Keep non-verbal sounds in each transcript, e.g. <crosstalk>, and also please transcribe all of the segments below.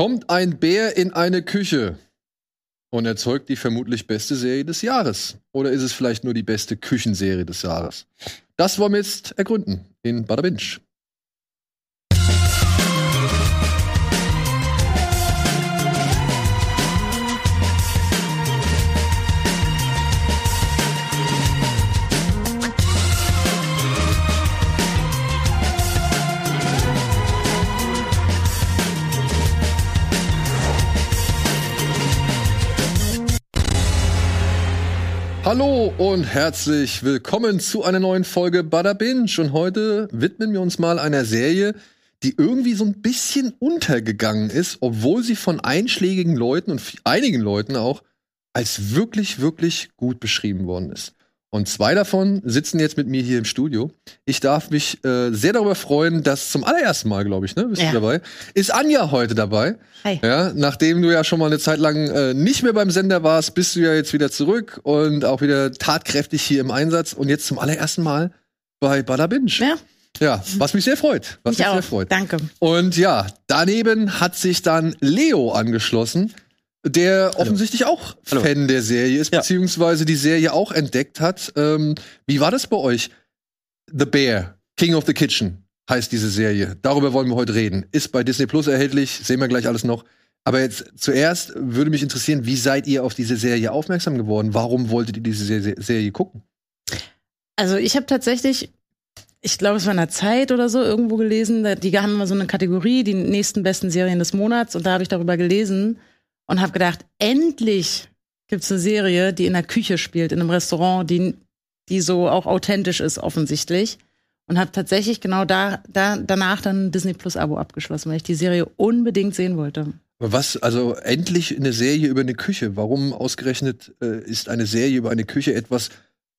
Kommt ein Bär in eine Küche und erzeugt die vermutlich beste Serie des Jahres? Oder ist es vielleicht nur die beste Küchenserie des Jahres? Das wollen wir jetzt ergründen in Bada Hallo und herzlich willkommen zu einer neuen Folge Bada Binge. Und heute widmen wir uns mal einer Serie, die irgendwie so ein bisschen untergegangen ist, obwohl sie von einschlägigen Leuten und einigen Leuten auch als wirklich, wirklich gut beschrieben worden ist. Und zwei davon sitzen jetzt mit mir hier im Studio. Ich darf mich äh, sehr darüber freuen, dass zum allerersten Mal, glaube ich, ne, bist Ja. du dabei, ist Anja heute dabei. Hi. Ja, nachdem du ja schon mal eine Zeit lang äh, nicht mehr beim Sender warst, bist du ja jetzt wieder zurück und auch wieder tatkräftig hier im Einsatz und jetzt zum allerersten Mal bei Bada Binge. Ja, Ja, was mich sehr freut. Was mich mich sehr freut. Danke. Und ja, daneben hat sich dann Leo angeschlossen, der offensichtlich auch Hallo. Fan der Serie ist, Ja. beziehungsweise die Serie auch entdeckt hat. Ähm, wie war das bei euch? The Bear, King of the Kitchen heißt diese Serie. Darüber wollen wir heute reden. Ist bei Disney Plus erhältlich, sehen wir gleich alles noch. Aber jetzt zuerst würde mich interessieren, wie seid ihr auf diese Serie aufmerksam geworden? Warum wolltet ihr diese Serie, Serie gucken? Also ich habe tatsächlich, ich glaube, es war in der Zeit oder so irgendwo gelesen, die haben immer so eine Kategorie, die nächsten besten Serien des Monats. Und da habe ich darüber gelesen und habe gedacht, endlich gibt's eine Serie, die in der Küche spielt, in einem Restaurant, die, die so auch authentisch ist, offensichtlich. Und habe tatsächlich genau da, da danach dann ein Disney Plus Abo abgeschlossen, weil ich die Serie unbedingt sehen wollte. Was, also endlich eine Serie über eine Küche. Warum ausgerechnet äh, ist eine Serie über eine Küche etwas,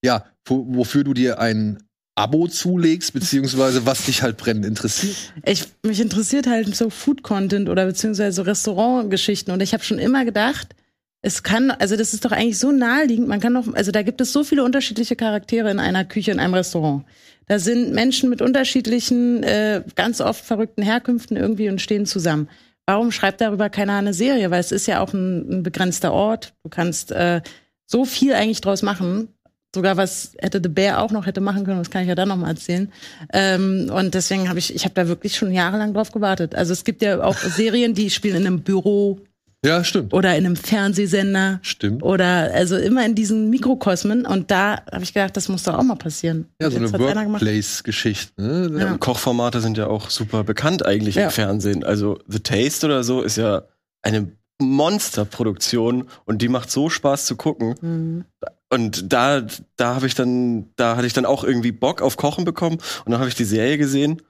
ja, wo, wofür du dir ein Abo zulegst, beziehungsweise was dich halt brennend interessiert? Ich, mich interessiert halt so Food-Content oder beziehungsweise Restaurantgeschichten. Und ich habe schon immer gedacht, es kann, also das ist doch eigentlich so naheliegend, man kann doch, also da gibt es so viele unterschiedliche Charaktere in einer Küche, in einem Restaurant. Da sind Menschen mit unterschiedlichen, äh, ganz oft verrückten Herkünften irgendwie und stehen zusammen. Warum schreibt darüber keiner eine Serie? Weil es ist ja auch ein, ein begrenzter Ort. Du kannst äh, so viel eigentlich draus machen. Sogar was hätte The Bear auch noch hätte machen können, das kann ich ja dann noch mal erzählen. Ähm, und deswegen habe ich, ich habe da wirklich schon jahrelang drauf gewartet. Also es gibt ja auch <laughs> Serien, die spielen in einem Büro Ja, stimmt. oder in einem Fernsehsender Stimmt. oder also immer in diesen Mikrokosmen. Und da habe ich gedacht, das muss doch auch mal passieren. Ja, so Jetzt eine. Workplace-Geschichte. Ne? Ja. Und Kochformate sind ja auch super bekannt eigentlich Ja. im Fernsehen. Also The Taste oder so ist ja eine Monsterproduktion und die macht so Spaß zu gucken. Mhm. Und da, da habe ich dann, da hatte ich dann auch irgendwie Bock auf Kochen bekommen und dann habe ich die Serie gesehen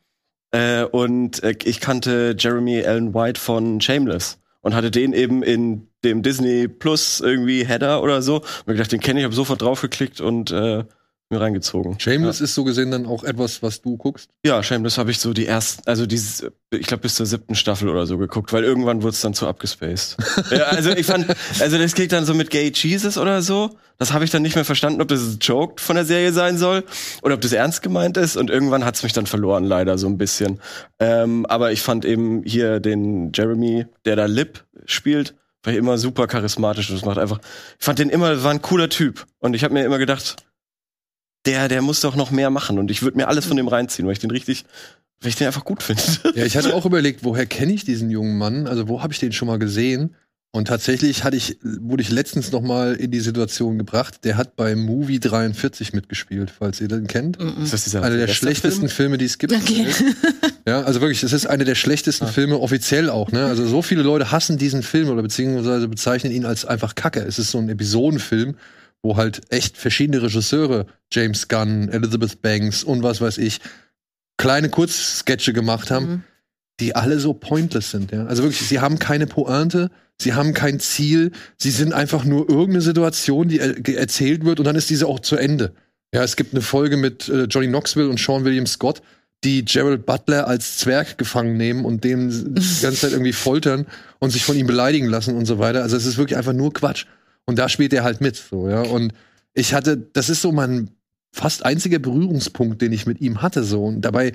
äh, und äh, ich kannte Jeremy Allen White von Shameless und hatte den eben in dem Disney Plus irgendwie Header oder so. Und mir gedacht, den kenne ich, habe sofort draufgeklickt und äh, mir reingezogen. Shameless ist so gesehen dann auch etwas, was du guckst. Ja, Shameless habe ich so die ersten, also dieses, ich glaube bis zur siebten Staffel oder so geguckt, weil irgendwann wurde es dann zu abgespaced. <laughs> ja, also ich fand, also das geht dann so mit Gay Jesus oder so. Das habe ich dann nicht mehr verstanden, ob das ein Joke von der Serie sein soll oder ob das ernst gemeint ist. Und irgendwann hat's mich dann verloren, leider so ein bisschen. Ähm, aber ich fand eben hier den Jeremy, der da Lip spielt, war immer super charismatisch und das macht einfach. Ich fand den immer, war ein cooler Typ. Und ich habe mir immer gedacht, der, der muss doch noch mehr machen und ich würde mir alles von dem reinziehen, weil ich den richtig, weil ich den einfach gut finde. <laughs> Ja, ich hatte auch überlegt, woher kenne ich diesen jungen Mann? Also wo habe ich den schon mal gesehen? Und tatsächlich hatte ich, wurde ich letztens noch mal in die Situation gebracht. Der hat bei Movie 43 mitgespielt, falls ihr den kennt. Mhm. Ist das dieser Einer der schlechtesten Filme, die es gibt. Okay. <laughs> Ja, also wirklich, das ist einer der schlechtesten Filme offiziell auch. Ne? Also so viele Leute hassen diesen Film oder beziehungsweise bezeichnen ihn als einfach Kacke. Es ist so ein Episodenfilm, wo halt echt verschiedene Regisseure, James Gunn, Elizabeth Banks und was weiß ich, kleine Kurzsketche gemacht haben, Mhm. die alle so pointless sind. Ja? Also wirklich, sie haben keine Pointe, sie haben kein Ziel, sie sind einfach nur irgendeine Situation, die er erzählt wird und dann ist diese auch zu Ende. Ja, es gibt eine Folge mit äh, Johnny Knoxville und Sean William Scott, die Gerald Butler als Zwerg gefangen nehmen und den <laughs> die ganze Zeit irgendwie foltern und sich von ihm beleidigen lassen und so weiter. Also es ist wirklich einfach nur Quatsch. Und da spielt er halt mit, so, ja. Und ich hatte, das ist so mein fast einziger Berührungspunkt, den ich mit ihm hatte, so. Und dabei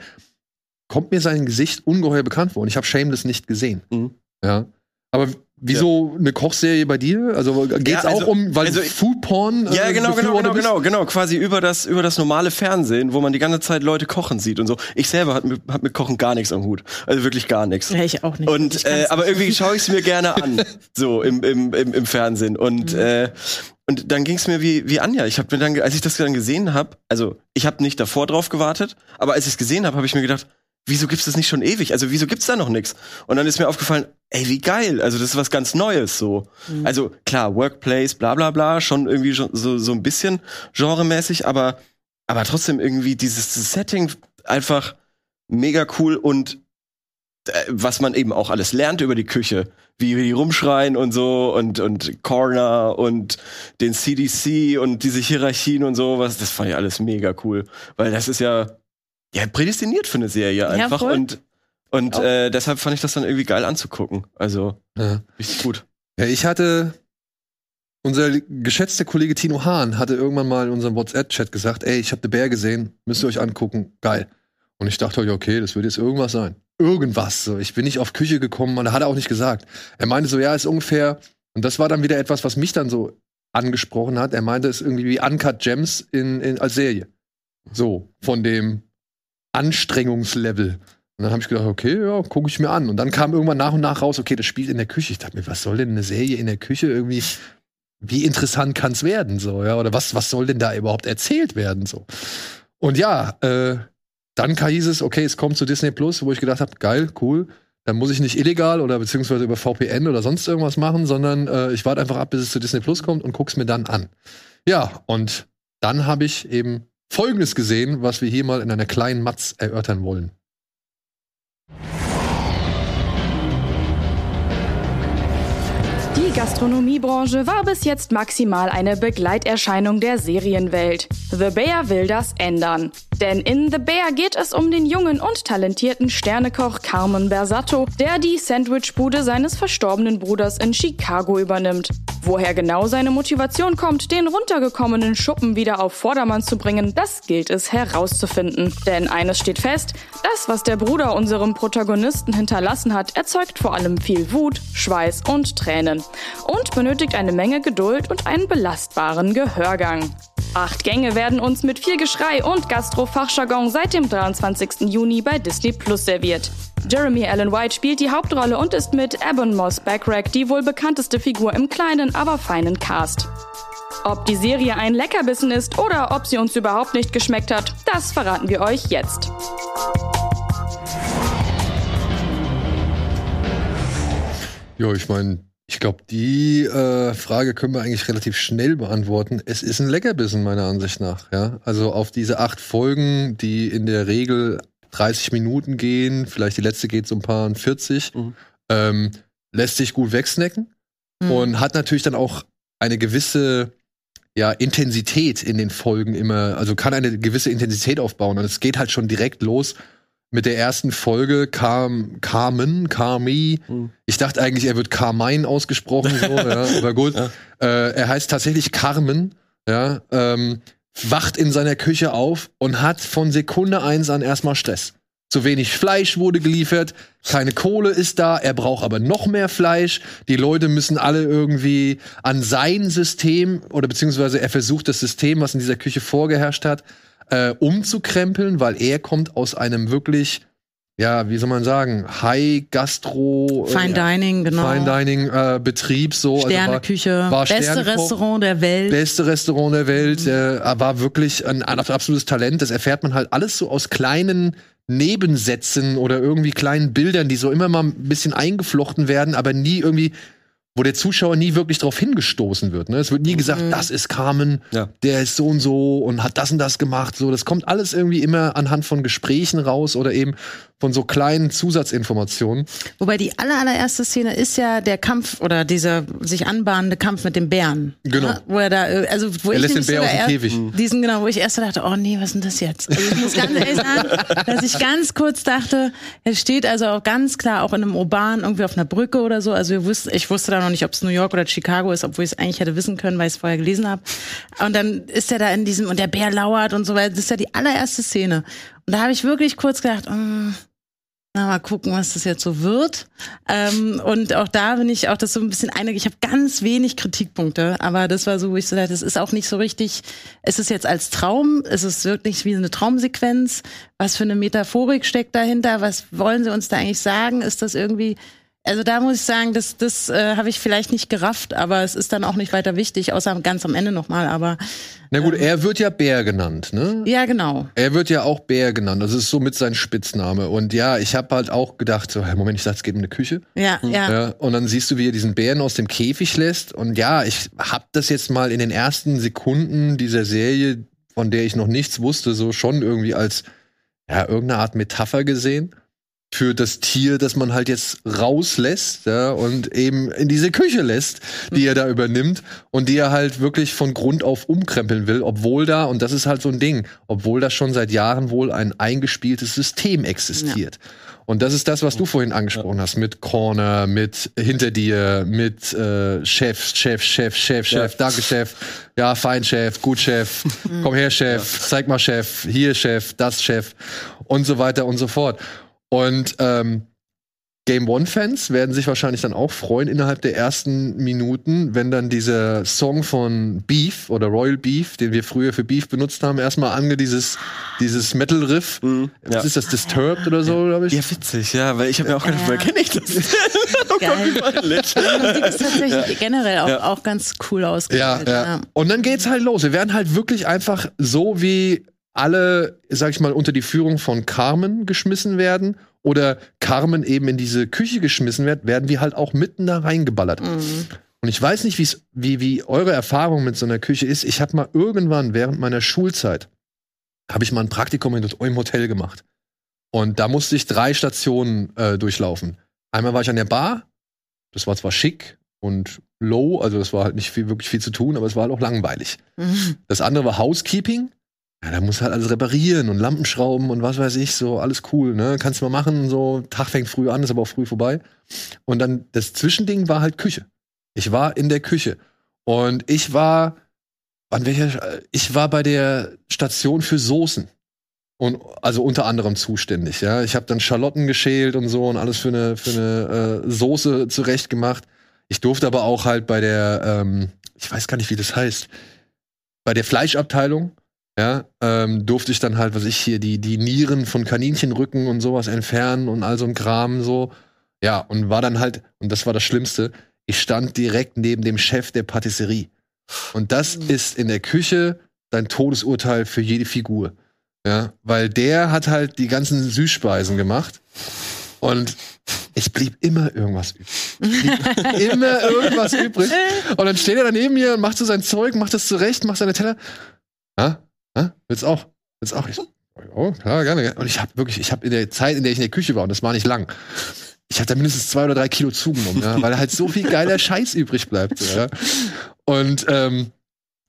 kommt mir sein Gesicht ungeheuer bekannt vor. Und ich habe Shameless nicht gesehen. Mhm. Ja. Aber wieso eine Kochserie bei dir? Also geht's Ja, also- auch um, weil also- Food Porn? Ja, äh, genau, genau, Befürworter genau, bist? genau, genau. Quasi über das, über das normale Fernsehen, wo man die ganze Zeit Leute kochen sieht und so. Ich selber hab mit, hab mit Kochen gar nichts am Hut. Also wirklich gar nichts. Ja, ich auch nicht. Ich Und äh, aber irgendwie schaue ich es mir gerne an, <laughs> so im, im, im, im Fernsehen. Und Mhm. äh, und dann ging es mir wie wie Anja. Ich habe mir dann, als ich das dann gesehen habe, also ich habe nicht davor drauf gewartet, aber als ich es gesehen habe, habe ich mir gedacht, wieso gibt's das nicht schon ewig? Also wieso gibt's da noch nichts? Und dann ist mir aufgefallen, ey, wie geil. Also das ist was ganz Neues so. Mhm. Also klar, Workplace, bla bla bla, schon irgendwie so so, ein bisschen genremäßig, aber aber trotzdem irgendwie dieses Setting einfach mega cool und äh, was man eben auch alles lernt über die Küche, wie die rumschreien und so und und Corner und den CDC und diese Hierarchien und so, was das fand ich alles mega cool, weil das ist ja ja prädestiniert für eine Serie einfach voll. und und Auch. äh, deshalb fand ich das dann irgendwie geil anzugucken. Also Ja. richtig gut. Ja, ich hatte, unser geschätzter Kollege Tino Hahn hatte irgendwann mal in unserem WhatsApp-Chat gesagt, ey, ich habe The Bear gesehen, müsst ihr euch angucken, geil. Und ich dachte, ja, okay, das wird jetzt irgendwas sein. Irgendwas. So. Ich bin nicht auf Küche gekommen und er hat er auch nicht gesagt. Er meinte so, ja, ist ungefähr, und das war dann wieder etwas, was mich dann so angesprochen hat. Er meinte, es ist irgendwie wie Uncut Gems in, in, als Serie. So, von dem Anstrengungslevel. Und dann habe ich gedacht, okay, ja, gucke ich mir an. Und dann kam irgendwann nach und nach raus, okay, das spielt in der Küche. Ich dachte mir, was soll denn eine Serie in der Küche irgendwie? Wie interessant kann es werden, so, ja? Oder was, was soll denn da überhaupt erzählt werden, so? Und ja, äh, dann hieß es, okay, es kommt zu Disney Plus, wo ich gedacht habe, geil, cool. Dann muss ich nicht illegal oder beziehungsweise über VPN oder sonst irgendwas machen, sondern äh, ich warte einfach ab, bis es zu Disney Plus kommt und guck's mir dann an. Ja, und dann habe ich eben Folgendes gesehen, was wir hier mal in einer kleinen Matz erörtern wollen. Die Gastronomiebranche war bis jetzt maximal eine Begleiterscheinung der Serienwelt. The Bear will das ändern. Denn in The Bear geht es um den jungen und talentierten Sternekoch Carmen Bersato, der die Sandwichbude seines verstorbenen Bruders in Chicago übernimmt. Woher genau seine Motivation kommt, den runtergekommenen Schuppen wieder auf Vordermann zu bringen, das gilt es herauszufinden. Denn eines steht fest, das, was der Bruder unserem Protagonisten hinterlassen hat, erzeugt vor allem viel Wut, Schweiß und Tränen. Und benötigt eine Menge Geduld und einen belastbaren Gehörgang. Acht Gänge werden uns mit viel Geschrei und Gastro-Fachjargon seit dem 23. Juni bei Disney Plus serviert. Jeremy Allen White spielt die Hauptrolle und ist mit Ebon Moss Backrack die wohl bekannteste Figur im kleinen, aber feinen Cast. Ob die Serie ein Leckerbissen ist oder ob sie uns überhaupt nicht geschmeckt hat, das verraten wir euch jetzt. Ja, ich meine, ich glaube, die äh, Frage können wir eigentlich relativ schnell beantworten. Es ist ein Leckerbissen, meiner Ansicht nach. Ja? Also auf diese acht Folgen, die in der Regel 30 Minuten gehen, vielleicht die letzte geht so ein paar 40, Mhm. ähm, lässt sich gut wegsnacken Mhm. und hat natürlich dann auch eine gewisse ja, Intensität in den Folgen immer, also kann eine gewisse Intensität aufbauen. Und es geht halt schon direkt los mit der ersten Folge, Carm, Carmen, Carmi. Mhm. Ich dachte eigentlich, er wird Carmine ausgesprochen, so, <laughs> ja, aber gut. Ja. Äh, er heißt tatsächlich Carmen, ja, ähm, wacht in seiner Küche auf und hat von Sekunde eins an erstmal Stress. Zu wenig Fleisch wurde geliefert, keine Kohle ist da, er braucht aber noch mehr Fleisch. Die Leute müssen alle irgendwie an sein System oder beziehungsweise er versucht das System, was in dieser Küche vorgeherrscht hat, äh, umzukrempeln, weil er kommt aus einem wirklich, ja, wie soll man sagen, High Gastro, Fine äh, Dining, genau. Fine Dining äh, Betrieb so. also war- Sterneküche, war beste Sternekoch. Restaurant der Welt. beste Restaurant der Welt. Er war wirklich ein, ein absolutes Talent. Das erfährt man halt alles so aus kleinen Nebensätzen oder irgendwie kleinen Bildern, die so immer mal ein bisschen eingeflochten werden, aber nie irgendwie, wo der Zuschauer nie wirklich drauf hingestoßen wird. Ne? Es wird nie gesagt, das ist Carmen, Ja. der ist so und so und hat das und das gemacht. So, das kommt alles irgendwie immer anhand von Gesprächen raus oder eben von so kleinen Zusatzinformationen. Wobei die aller, allererste Szene ist ja der Kampf oder dieser sich anbahnende Kampf mit dem Bären. Genau. Ja, wo er da, äh, also wo Er ich lässt den Bär aus dem Käfig. Diesen, genau, wo ich erst dachte, oh nee, was ist denn das jetzt? Also ich muss ganz ehrlich sagen, <laughs> dass ich ganz kurz dachte, er steht also auch ganz klar auch in einem urban, irgendwie auf einer Brücke oder so. Also wir wussten, ich wusste da noch nicht, ob es New York oder Chicago ist, obwohl ich es eigentlich hätte wissen können, weil ich es vorher gelesen habe. Und dann ist er da in diesem, und der Bär lauert und so weiter. Das ist ja die allererste Szene. Und da habe ich wirklich kurz gedacht, mm, Na, mal gucken, was das jetzt so wird. Ähm, und auch da bin ich auch das so ein bisschen einig. Ich habe ganz wenig Kritikpunkte, aber das war so, wo ich so dachte, das ist auch nicht so richtig. Es ist jetzt als Traum, es ist wirklich wie eine Traumsequenz. Was für eine Metaphorik steckt dahinter? Was wollen sie uns da eigentlich sagen? Ist das irgendwie also da muss ich sagen, das, das äh, habe ich vielleicht nicht gerafft, aber es ist dann auch nicht weiter wichtig, außer ganz am Ende nochmal. Aber Na gut, er wird ja Bär genannt, ne? ja, genau. Er wird ja auch Bär genannt. Das ist somit sein Spitzname. Und ja, ich habe halt auch gedacht, so, hey, Moment, ich dachte, es geht um eine Küche. Ja, ja. Ja, und dann siehst du, wie er diesen Bären aus dem Käfig lässt. Und ja, ich hab das jetzt mal in den ersten Sekunden dieser Serie, von der ich noch nichts wusste, so schon irgendwie als ja, irgendeine Art Metapher gesehen für das Tier, das man halt jetzt rauslässt ja, und eben in diese Küche lässt, die er da übernimmt und die er halt wirklich von Grund auf umkrempeln will, obwohl da, und das ist halt so ein Ding, obwohl da schon seit Jahren wohl ein eingespieltes System existiert. Und das ist das, was du vorhin angesprochen hast, mit Corner, mit hinter dir, mit äh, Chef, Chef, Chef, Chef, Chef, danke Chef, ja, fein Chef, gut Chef, <laughs> komm her Chef, zeig mal Chef, hier Chef, das Chef. Und so weiter und so fort. Und ähm, Game One-Fans werden sich wahrscheinlich dann auch freuen innerhalb der ersten Minuten, wenn dann dieser Song von Beef oder Royal Beef, den wir früher für Beef benutzt haben, erstmal ange dieses, dieses Metal-Riff. Mhm, Was ja. ist das? Disturbed oder so, glaube ich? Ja, witzig, ja, weil ich habe mir auch gedacht, Ja. woher kenne ich das? Gott, <laughs> <laughs> Geil. ist tatsächlich generell auch, Ja. auch ganz cool Ja, ausgewählt. ja. Und dann geht's halt los. Wir werden halt wirklich einfach so wie alle, sag ich mal, unter die Führung von Carmen geschmissen werden oder Carmen eben in diese Küche geschmissen wird, werden wir halt auch mitten da reingeballert. Mhm. Und ich weiß nicht, wie, wie eure Erfahrung mit so einer Küche ist. Ich habe mal irgendwann während meiner Schulzeit, habe ich mal ein Praktikum in, im Hotel gemacht. Und da musste ich drei Stationen äh, durchlaufen. Einmal war ich an der Bar, das war zwar schick und low, also das war halt nicht viel, wirklich viel zu tun, aber es war halt auch langweilig. Mhm. Das andere war Housekeeping. Ja, da muss halt alles reparieren und Lampen schrauben und was weiß ich, so alles cool, ne? Kannst du mal machen, so Tag fängt früh an, ist aber auch früh vorbei. Und dann das Zwischending war halt Küche. Ich war in der Küche und ich war an welcher ich war bei der Station für Soßen und also unter anderem zuständig, ja. Ich habe dann Schalotten geschält und so und alles für eine für eine äh, Soße zurecht gemacht. Ich durfte aber auch halt bei der ähm, ich weiß gar nicht, wie das heißt, bei der Fleischabteilung ja, ähm, durfte ich dann halt, was ich hier, die, die Nieren von Kaninchenrücken und sowas entfernen und all so ein Kram so. Ja, und war dann halt, und das war das Schlimmste, ich stand direkt neben dem Chef der Patisserie. Und das ist in der Küche dein Todesurteil für jede Figur. Ja, weil der hat halt die ganzen Süßspeisen gemacht. Und es blieb immer irgendwas übrig. <laughs> Immer irgendwas übrig. Und dann steht er daneben mir und macht so sein Zeug, macht das zurecht, macht seine Teller. Ja, ja, willst auch? Willst auch? Ich oh, klar, gerne. gerne. Und ich habe wirklich, ich habe in der Zeit, in der ich in der Küche war, und das war nicht lang, ich da mindestens zwei oder drei Kilo zugenommen, ja, weil halt so viel geiler Scheiß übrig bleibt. Ja. Und ähm,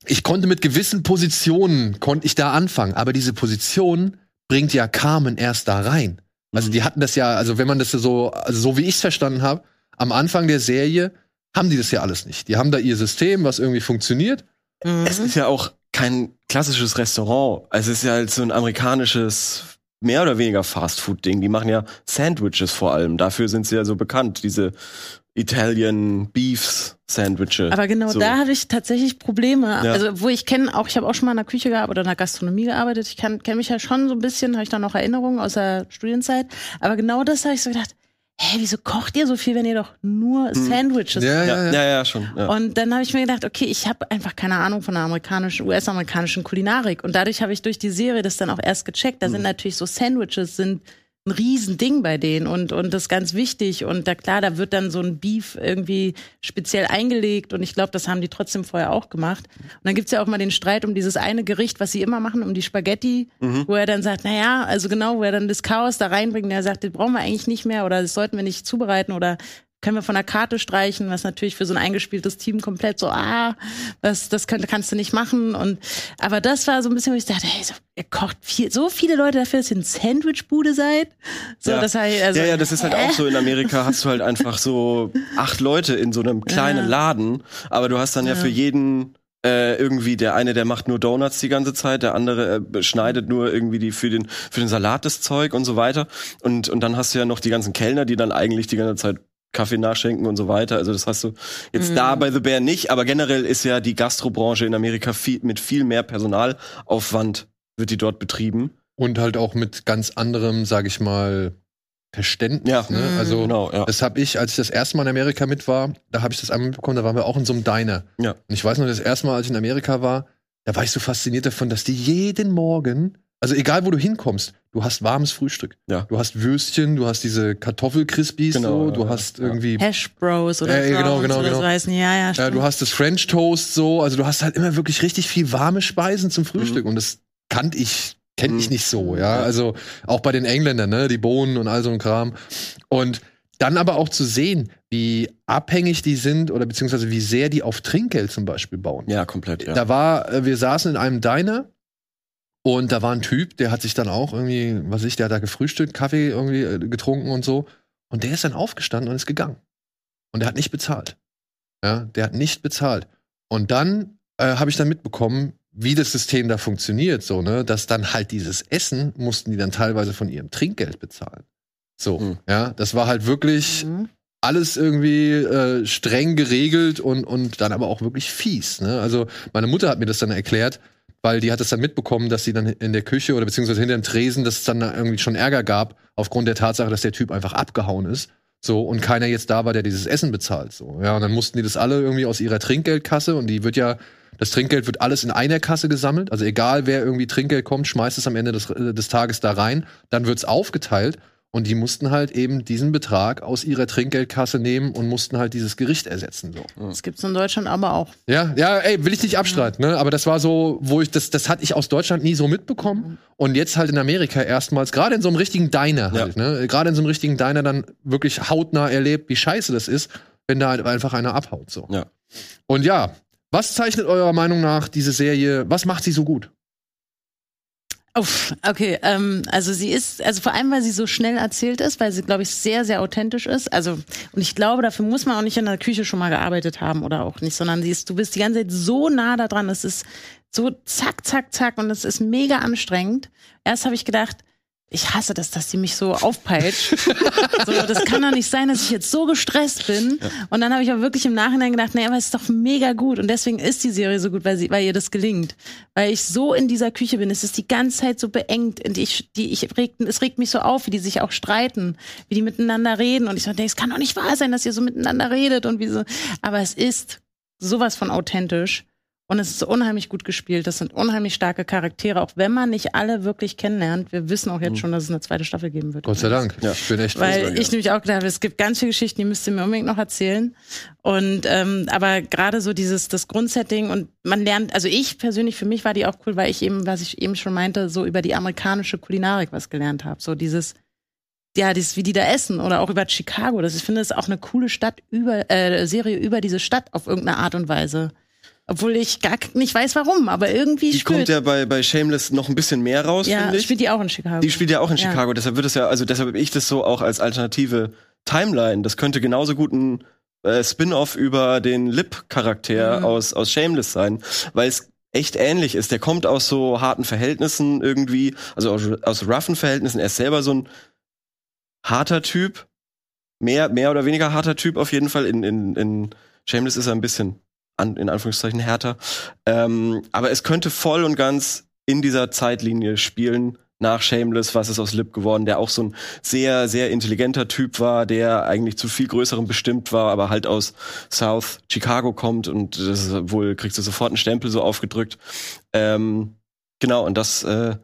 ich konnte mit gewissen Positionen, konnte ich da anfangen, aber diese Position bringt ja Carmen erst da rein. Also die hatten das ja, also wenn man das so, also so wie ich es verstanden habe, am Anfang der Serie haben die das ja alles nicht. Die haben da ihr System, was irgendwie funktioniert. Mhm. Es ist ja auch kein klassisches Restaurant. Also es ist ja halt so ein amerikanisches, mehr oder weniger Fastfood-Ding. Die machen ja Sandwiches vor allem. Dafür sind sie ja so bekannt, diese Italian Beefs Sandwiches. Aber genau so. da habe ich tatsächlich Probleme. Ja. Also wo ich kenne, auch ich habe auch schon mal in der Küche gearbeitet oder in der Gastronomie gearbeitet. Ich kenne mich ja schon so ein bisschen, habe ich da noch Erinnerungen aus der Studienzeit. Aber genau das habe ich so gedacht. Hä, wieso kocht ihr so viel, wenn ihr doch nur Sandwiches Ja, habt? Ja, ja, ja, schon. Ja. Und dann habe ich mir gedacht, okay, ich habe einfach keine Ahnung von der amerikanischen, US-amerikanischen Kulinarik. Und dadurch habe ich durch die Serie das dann auch erst gecheckt. Da sind natürlich so Sandwiches, sind ein Riesending bei denen und, und das ist ganz wichtig. Und da klar, da wird dann so ein Beef irgendwie speziell eingelegt und ich glaube, das haben die trotzdem vorher auch gemacht. Und dann gibt's ja auch mal den Streit um dieses eine Gericht, was sie immer machen, um die Spaghetti, wo er dann sagt, naja, also genau, wo er dann das Chaos da reinbringt und er sagt, das brauchen wir eigentlich nicht mehr oder das sollten wir nicht zubereiten oder können wir von der Karte streichen, was natürlich für so ein eingespieltes Team komplett so, ah, das, das könnt, kannst du nicht machen. Und aber das war so ein bisschen, wo ich dachte, hey, so, ihr kocht viel, so viele Leute dafür, dass ihr eine Sandwich-Bude seid. So, ja. das heißt, also, ja, ja, das ist halt auch so. In Amerika hast du halt einfach so acht Leute in so einem kleinen Ja. Laden, aber du hast dann ja, für jeden Äh, irgendwie der eine, der macht nur Donuts die ganze Zeit, der andere äh, schneidet nur irgendwie die für den für den Salat das Zeug und so weiter. Und und dann hast du ja noch die ganzen Kellner, die dann eigentlich die ganze Zeit Kaffee nachschenken und so weiter. Also das hast du jetzt da bei The Bear nicht, aber generell ist ja die Gastrobranche in Amerika viel, mit viel mehr Personalaufwand wird die dort betrieben. Und halt auch mit ganz anderem, sag ich mal, Verständnis. Ja. ne? Also Genau, ja. Das habe ich, als ich das erste Mal in Amerika mit war, da habe ich das einmal mitbekommen, da waren wir auch in so einem Diner. Ja. Und ich weiß noch, das erste Mal, als ich in Amerika war, da war ich so fasziniert davon, dass die jeden Morgen, also egal wo du hinkommst, du hast warmes Frühstück. Ja. Du hast Würstchen, du hast diese Kartoffelkrispies, Genau, so, du ja, hast ja. irgendwie, Hash Bros oder ja, genau, genau, oder genau. so heißen. Ja, ja, ja, du hast das French Toast, so, also du hast halt immer wirklich richtig viel warme Speisen zum Frühstück und das kannte ich, kenne ich Mhm. nicht so, ja. Also auch bei den Engländern, ne, die Bohnen und all so ein Kram. Und dann aber auch zu sehen, wie abhängig die sind oder beziehungsweise wie sehr die auf Trinkgeld zum Beispiel bauen. Ja, komplett, ja. Da war, äh, wir saßen in einem Diner und da war ein Typ, der hat sich dann auch irgendwie, was weiß ich, der hat da gefrühstückt, Kaffee irgendwie äh, getrunken und so. Und der ist dann aufgestanden und ist gegangen. Und der hat nicht bezahlt. Ja, der hat nicht bezahlt. Und dann äh, habe ich dann mitbekommen, wie das System da funktioniert, so, ne, dass dann halt dieses Essen mussten die dann teilweise von ihrem Trinkgeld bezahlen. So, Hm. ja, das war halt wirklich Mhm. alles irgendwie äh, streng geregelt und, und dann aber auch wirklich fies. Ne? Also meine Mutter hat mir das dann erklärt, weil die hat es dann mitbekommen, dass sie dann in der Küche oder beziehungsweise hinter dem Tresen, dass es dann da irgendwie schon Ärger gab, aufgrund der Tatsache, dass der Typ einfach abgehauen ist. So, und keiner jetzt da war, der dieses Essen bezahlt. So, ja, und dann mussten die das alle irgendwie aus ihrer Trinkgeldkasse und die wird ja, das Trinkgeld wird alles in einer Kasse gesammelt. Also egal, wer irgendwie Trinkgeld kommt, schmeißt es am Ende des, äh, des Tages da rein. Dann wird's aufgeteilt und die mussten halt eben diesen Betrag aus ihrer Trinkgeldkasse nehmen und mussten halt dieses Gericht ersetzen. So. Das gibt's in Deutschland aber auch. Ja, ja, ey, will ich nicht abstreiten, ne? Aber das war so, wo ich das, das hatte ich aus Deutschland nie so mitbekommen. Und jetzt halt in Amerika erstmals, gerade in so einem richtigen Diner halt, ne? Gerade in so einem richtigen Diner dann wirklich hautnah erlebt, wie scheiße das ist, wenn da halt einfach einer abhaut. So. Ja. Und ja, was zeichnet eurer Meinung nach diese Serie, was macht sie so gut? Uff, okay, ähm, also sie ist, also vor allem, weil sie so schnell erzählt ist, weil sie, glaube ich, sehr, sehr authentisch ist. Also, und ich glaube, dafür muss man auch nicht in der Küche schon mal gearbeitet haben oder auch nicht, sondern sie ist, du bist die ganze Zeit so nah da dran, es ist so zack, zack, zack und es ist mega anstrengend. Erst habe ich gedacht, ich hasse das, dass die mich so aufpeitscht. <laughs> so, das kann doch nicht sein, dass ich jetzt so gestresst bin. Und dann habe ich aber wirklich im Nachhinein gedacht, nee, aber es ist doch mega gut. Und deswegen ist die Serie so gut, weil, sie, weil ihr das gelingt. Weil ich so in dieser Küche bin. Es ist die ganze Zeit so beengt. Und ich, die, ich regt, es regt mich so auf, wie die sich auch streiten, wie die miteinander reden. Und ich so denke, es kann doch nicht wahr sein, dass ihr so miteinander redet und wie so. Aber es ist sowas von authentisch. Und es ist unheimlich gut gespielt. Das sind unheimlich starke Charaktere, auch wenn man nicht alle wirklich kennenlernt. Wir wissen auch jetzt schon, dass es eine zweite Staffel geben wird. Gott sei Dank. Ja. Ich bin echt Weil ich nämlich auch gedacht habe, es gibt ganz viele Geschichten, die müsst ihr mir unbedingt noch erzählen. Und ähm, aber gerade so dieses das Grundsetting und man lernt, also ich persönlich für mich war die auch cool, weil ich eben, was ich eben schon meinte, so über die amerikanische Kulinarik was gelernt habe. So dieses ja, dieses, wie die da essen oder auch über Chicago. Das, ich finde, das ist auch eine coole Stadt über, äh, Serie über diese Stadt auf irgendeine Art und Weise. Obwohl ich gar nicht weiß warum, aber irgendwie Die kommt ja bei, bei Shameless noch ein bisschen mehr raus, ja, finde ich. spielt die auch in Chicago. Die spielt ja auch in Ja. Chicago, deshalb wird es ja, also deshalb habe ich das so auch als alternative Timeline. Das könnte genauso gut ein äh, Spin-off über den Lip-Charakter Mhm. aus, aus Shameless sein, weil es echt ähnlich ist. Der kommt aus so harten Verhältnissen irgendwie, also aus, aus roughen Verhältnissen. Er ist selber so ein harter Typ. Mehr, mehr oder weniger harter Typ auf jeden Fall. In, in, in Shameless ist er ein bisschen, an, in Anführungszeichen, härter. Ähm, aber es könnte voll und ganz in dieser Zeitlinie spielen, nach Shameless, was ist aus Lip geworden, der auch so ein sehr, sehr intelligenter Typ war, der eigentlich zu viel Größerem bestimmt war, aber halt aus South Chicago kommt und das ist wohl kriegst du sofort einen Stempel so aufgedrückt. Ähm, genau, und das, äh,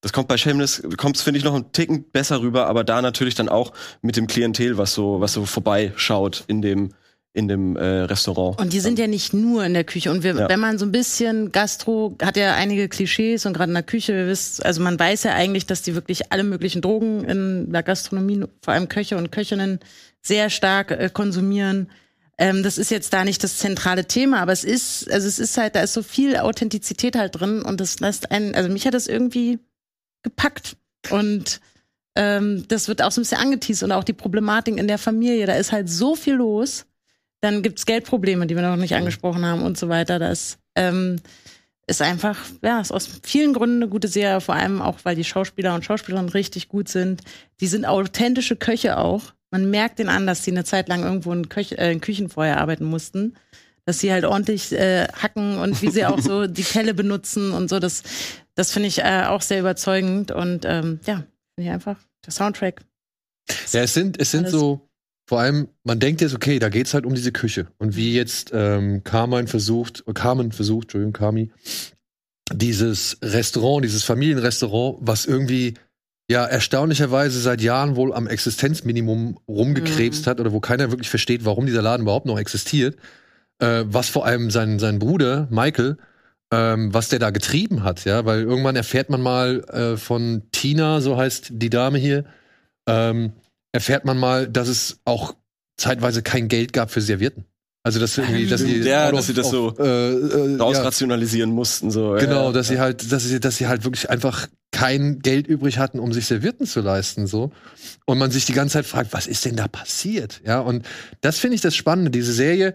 das kommt bei Shameless, kommt finde ich noch einen Ticken besser rüber, aber da natürlich dann auch mit dem Klientel, was so, was so vorbeischaut in dem, in dem äh, Restaurant. Und die sind ja nicht nur in der Küche. Und wir, Ja. wenn man so ein bisschen Gastro hat ja einige Klischees und gerade in der Küche, wir wissen, also man weiß ja eigentlich, dass die wirklich alle möglichen Drogen in der Gastronomie, vor allem Köche und Köchinnen, sehr stark äh, konsumieren. Ähm, das ist jetzt da nicht das zentrale Thema, aber es ist, also es ist halt, da ist so viel Authentizität halt drin und das lässt einen, also mich hat das irgendwie gepackt. Und ähm, das wird auch so ein bisschen angeteased und auch die Problematik in der Familie. Da ist halt so viel los. Dann gibt's Geldprobleme, die wir noch nicht angesprochen haben und so weiter. Das ähm, ist einfach, ja, ist aus vielen Gründen eine gute Serie, vor allem auch, weil die Schauspieler und Schauspielerinnen richtig gut sind. Die sind authentische Köche auch. Man merkt den an, dass sie eine Zeit lang irgendwo in, Köch äh, in Küchen vorher arbeiten mussten. Dass sie halt ordentlich äh, hacken und wie sie auch so <laughs> die Kelle benutzen und so. Das, das finde ich äh, auch sehr überzeugend. Und ähm, ja, finde ich einfach, der Soundtrack. Ja, es sind, es sind Alles- so, vor allem, man denkt jetzt, okay, da geht's halt um diese Küche. Und wie jetzt ähm, Carmen versucht, äh, Carmen versucht, Entschuldigung, Kami, dieses Restaurant, dieses Familienrestaurant, was irgendwie ja erstaunlicherweise seit Jahren wohl am Existenzminimum rumgekrebst hat oder wo keiner wirklich versteht, warum dieser Laden überhaupt noch existiert, äh, was vor allem sein, sein Bruder Michael, ähm, was der da getrieben hat, ja, weil irgendwann erfährt man mal äh, von Tina, so heißt die Dame hier, ähm, erfährt man mal, dass es auch zeitweise kein Geld gab für Servietten. Also dass irgendwie, dass sie Ja, dass of- sie das so auf, äh, äh, ja, rausrationalisieren mussten. So. Genau, ja. dass sie halt, dass sie, dass sie halt wirklich einfach kein Geld übrig hatten, um sich Servietten zu leisten, so. Und man sich die ganze Zeit fragt, was ist denn da passiert? Ja, und das finde ich das Spannende. Diese Serie,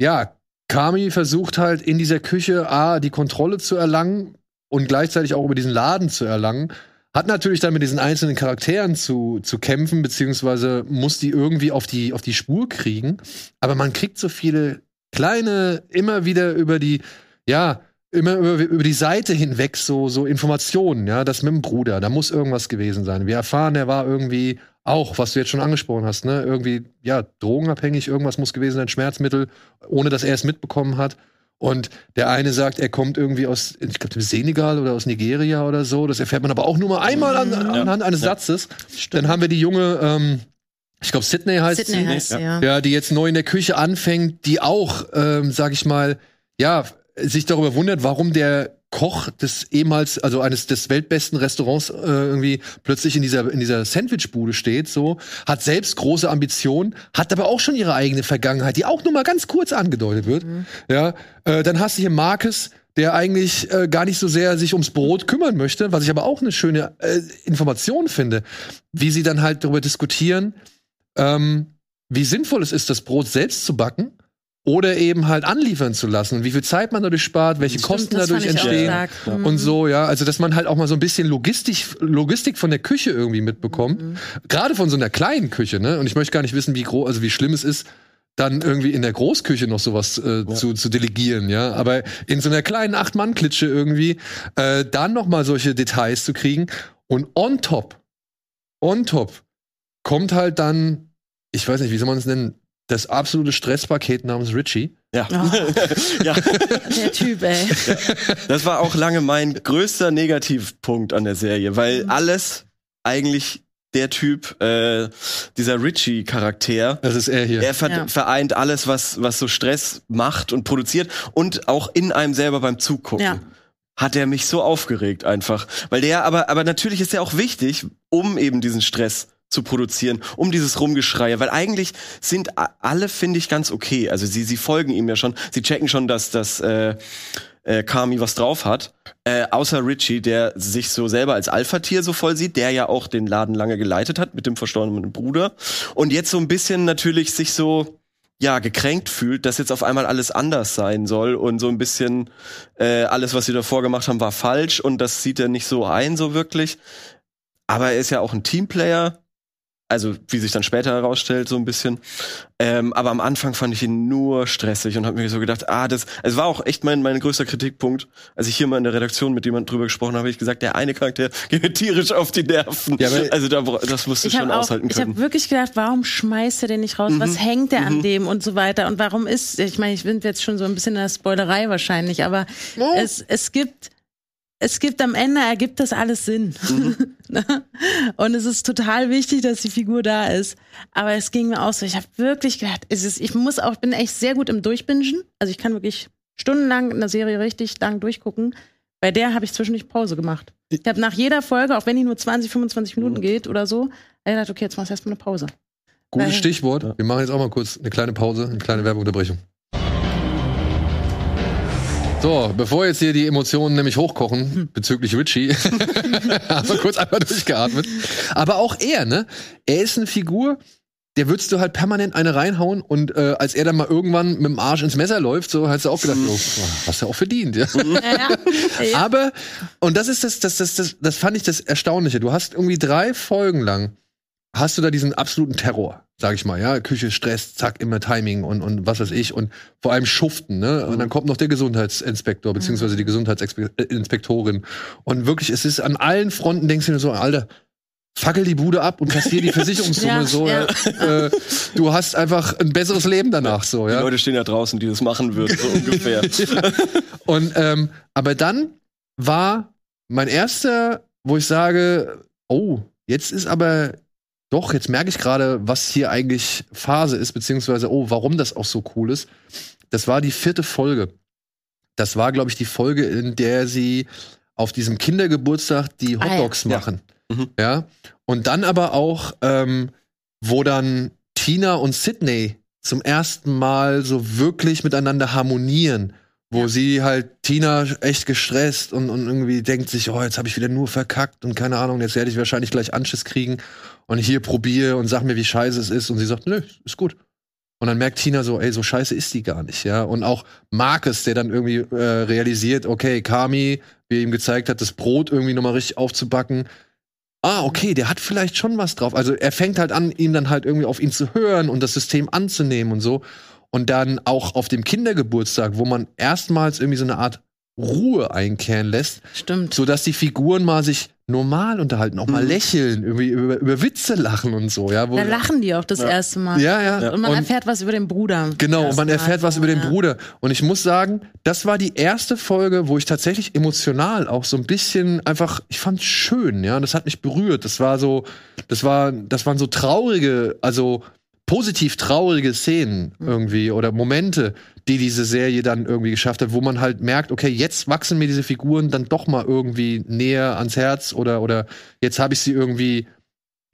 ja, Kami versucht halt in dieser Küche A, die Kontrolle zu erlangen und gleichzeitig auch über diesen Laden zu erlangen. Hat natürlich dann mit diesen einzelnen Charakteren zu, zu kämpfen, beziehungsweise muss die irgendwie auf die, auf die Spur kriegen. Aber man kriegt so viele kleine, immer wieder über die, ja, immer über, über die Seite hinweg so, so Informationen, ja, das mit dem Bruder, da muss irgendwas gewesen sein. Wir erfahren, er war irgendwie auch, was du jetzt schon angesprochen hast, ne, irgendwie, ja, drogenabhängig, irgendwas muss gewesen sein, Schmerzmittel, ohne dass er es mitbekommen hat. Und der eine sagt, er kommt irgendwie aus, ich glaube, dem Senegal oder aus Nigeria oder so. Das erfährt man aber auch nur mal einmal an, anhand eines Satzes. Dann haben wir die junge, ähm, ich glaube, Sydney heißt Sydney sie. heißt sie, ja. Ja, die jetzt neu in der Küche anfängt, die auch, ähm, sag ich mal, ja, sich darüber wundert, warum der Koch des ehemals, also eines des weltbesten Restaurants äh, irgendwie plötzlich in dieser in dieser Sandwichbude steht, so hat selbst große Ambitionen, hat aber auch schon ihre eigene Vergangenheit, die auch nur mal ganz kurz angedeutet wird. Ja, äh, dann hast du hier Marcus, der eigentlich äh, gar nicht so sehr sich ums Brot kümmern möchte, was ich aber auch eine schöne äh, Information finde, wie sie dann halt darüber diskutieren, ähm, wie sinnvoll es ist, das Brot selbst zu backen oder eben halt anliefern zu lassen und wie viel Zeit man dadurch spart, welche Kosten das dadurch entstehen. Mhm. und so, ja, also dass man halt auch mal so ein bisschen Logistik, Logistik von der Küche irgendwie mitbekommt, Mhm. gerade von so einer kleinen Küche, ne? Und ich möchte gar nicht wissen, wie groß, also wie schlimm es ist, dann irgendwie in der Großküche noch sowas äh, zu, zu delegieren, ja. Aber in so einer kleinen Acht-Mann-Klitsche irgendwie äh, dann noch mal solche Details zu kriegen und on top, on top kommt halt dann, ich weiß nicht, wie soll man es nennen, das absolute Stresspaket namens Richie. Ja. Oh, <laughs> ja. der Typ, ey. Das war auch lange mein größter Negativpunkt an der Serie, weil alles eigentlich der Typ, äh, dieser Richie-Charakter, Das ist er hier. er ver Ja. vereint alles, was, was so Stress macht und produziert und auch in einem selber beim Zugucken. Ja. Hat er mich so aufgeregt einfach. Weil der, aber, aber natürlich ist er auch wichtig, um eben diesen Stress zu produzieren, um dieses Rumgeschreie, weil eigentlich sind alle, finde ich, ganz okay. Also sie, sie folgen ihm ja schon, sie checken schon, dass das äh, äh, Kami was drauf hat. Äh, außer Richie, der sich so selber als Alpha-Tier so voll sieht, der ja auch den Laden lange geleitet hat mit dem verstorbenen Bruder. Und jetzt so ein bisschen natürlich sich so ja, gekränkt fühlt, dass jetzt auf einmal alles anders sein soll und so ein bisschen äh, alles, was sie davor gemacht haben, war falsch und das sieht er nicht so ein, so wirklich. Aber er ist ja auch ein Teamplayer, also wie sich dann später herausstellt, so ein bisschen. Ähm, aber am Anfang fand ich ihn nur stressig und habe mir so gedacht, ah, das, es war auch echt mein, mein größter Kritikpunkt, als ich hier mal in der Redaktion mit jemandem drüber gesprochen habe, habe ich gesagt, der eine Charakter <laughs> geht mir tierisch auf die Nerven. Ja, also da, das musst du Ich schon habe auch, aushalten ich können. habe wirklich gedacht, warum schmeißt er den nicht raus? Was hängt er an dem und so weiter? Und warum ist, ich meine, ich bin jetzt schon so ein bisschen in der Spoilerei wahrscheinlich, aber es, es gibt, es gibt am Ende ergibt das alles Sinn. <laughs> Ne? und es ist total wichtig, dass die Figur da ist. Aber es ging mir auch so. Ich habe wirklich gedacht, es ist, ich muss auch, bin echt sehr gut im Durchbingen. Also ich kann wirklich stundenlang in der Serie richtig lang durchgucken. Bei der habe ich zwischendurch Pause gemacht. Ich habe nach jeder Folge, auch wenn die nur 20, 25 Minuten geht oder so, ich gedacht, okay, jetzt machst du erstmal eine Pause. Gutes Stichwort. Wir machen jetzt auch mal kurz eine kleine Pause, eine kleine Werbeunterbrechung. So, bevor jetzt hier die Emotionen nämlich hochkochen bezüglich Richie, <laughs> haben wir kurz einmal durchgeatmet. Aber auch er, ne? Er ist eine Figur, der würdest du halt permanent eine reinhauen und äh, als er dann mal irgendwann mit dem Arsch ins Messer läuft, so hast du auch gedacht, oh, hast du auch verdient, ja. Ja, ja. Aber, und das ist das, das, das, das, das fand ich das Erstaunliche. Du hast irgendwie drei Folgen lang, hast du da diesen absoluten Terror, sag ich mal, ja. Küche, Stress, zack, immer Timing und, und was weiß ich und vor allem Schuften, ne. Und dann kommt noch der Gesundheitsinspektor, beziehungsweise die Gesundheitsinspektorin. Und wirklich, es ist an allen Fronten, denkst du dir so, Alter, fackel die Bude ab und kassier die <laughs> Versicherungssumme Ja, so. ja. Ja. <laughs> Äh, du hast einfach ein besseres Leben danach so, Die ja. Leute stehen ja draußen, die das machen würden, so <laughs> ungefähr. Und ähm, aber dann war mein erster, wo ich sage, oh, jetzt ist aber doch, jetzt merke ich gerade, was hier eigentlich Phase ist, beziehungsweise oh, warum das auch so cool ist. Das war die vierte Folge. Das war, glaube ich, die Folge, in der sie auf diesem Kindergeburtstag die Ah, ja. Hotdogs Ja. machen. Mhm. Ja. Und dann aber auch, ähm, wo dann Tina und Sydney zum ersten Mal so wirklich miteinander harmonieren, wo Ja. sie halt Tina echt gestresst und, und irgendwie denkt sich, oh, jetzt habe ich wieder nur verkackt und keine Ahnung, jetzt werde ich wahrscheinlich gleich Anschiss kriegen und hier probiere und sag mir, wie scheiße es ist und sie sagt, nö, ist gut. Und dann merkt Tina so, ey, so scheiße ist die gar nicht, ja. Und auch Marcus, der dann irgendwie äh, realisiert, okay, Kami, wie er ihm gezeigt hat, das Brot irgendwie nochmal richtig aufzubacken. Ah, okay, der hat vielleicht schon was drauf. Also er fängt halt an, ihn dann halt irgendwie auf ihn zu hören und das System anzunehmen und so. Und dann auch auf dem Kindergeburtstag, wo man erstmals irgendwie so eine Art Ruhe einkehren lässt, Stimmt. so dass die Figuren mal sich normal unterhalten, auch mal Mhm. lächeln, irgendwie über, über Witze lachen und so, ja. Wo, Da lachen die auch das Ja. erste Mal. ja, ja. Und man erfährt was über den Bruder. Genau, und man erfährt was über den Ja. Bruder. Und ich muss sagen, das war die erste Folge, wo ich tatsächlich emotional auch so ein bisschen einfach, ich fand schön, ja, das hat mich berührt. Das war so, das war, das waren so traurige, also positiv traurige Szenen Mhm. irgendwie oder Momente, die diese Serie dann irgendwie geschafft hat, wo man halt merkt, okay, jetzt wachsen mir diese Figuren dann doch mal irgendwie näher ans Herz oder oder jetzt habe ich sie irgendwie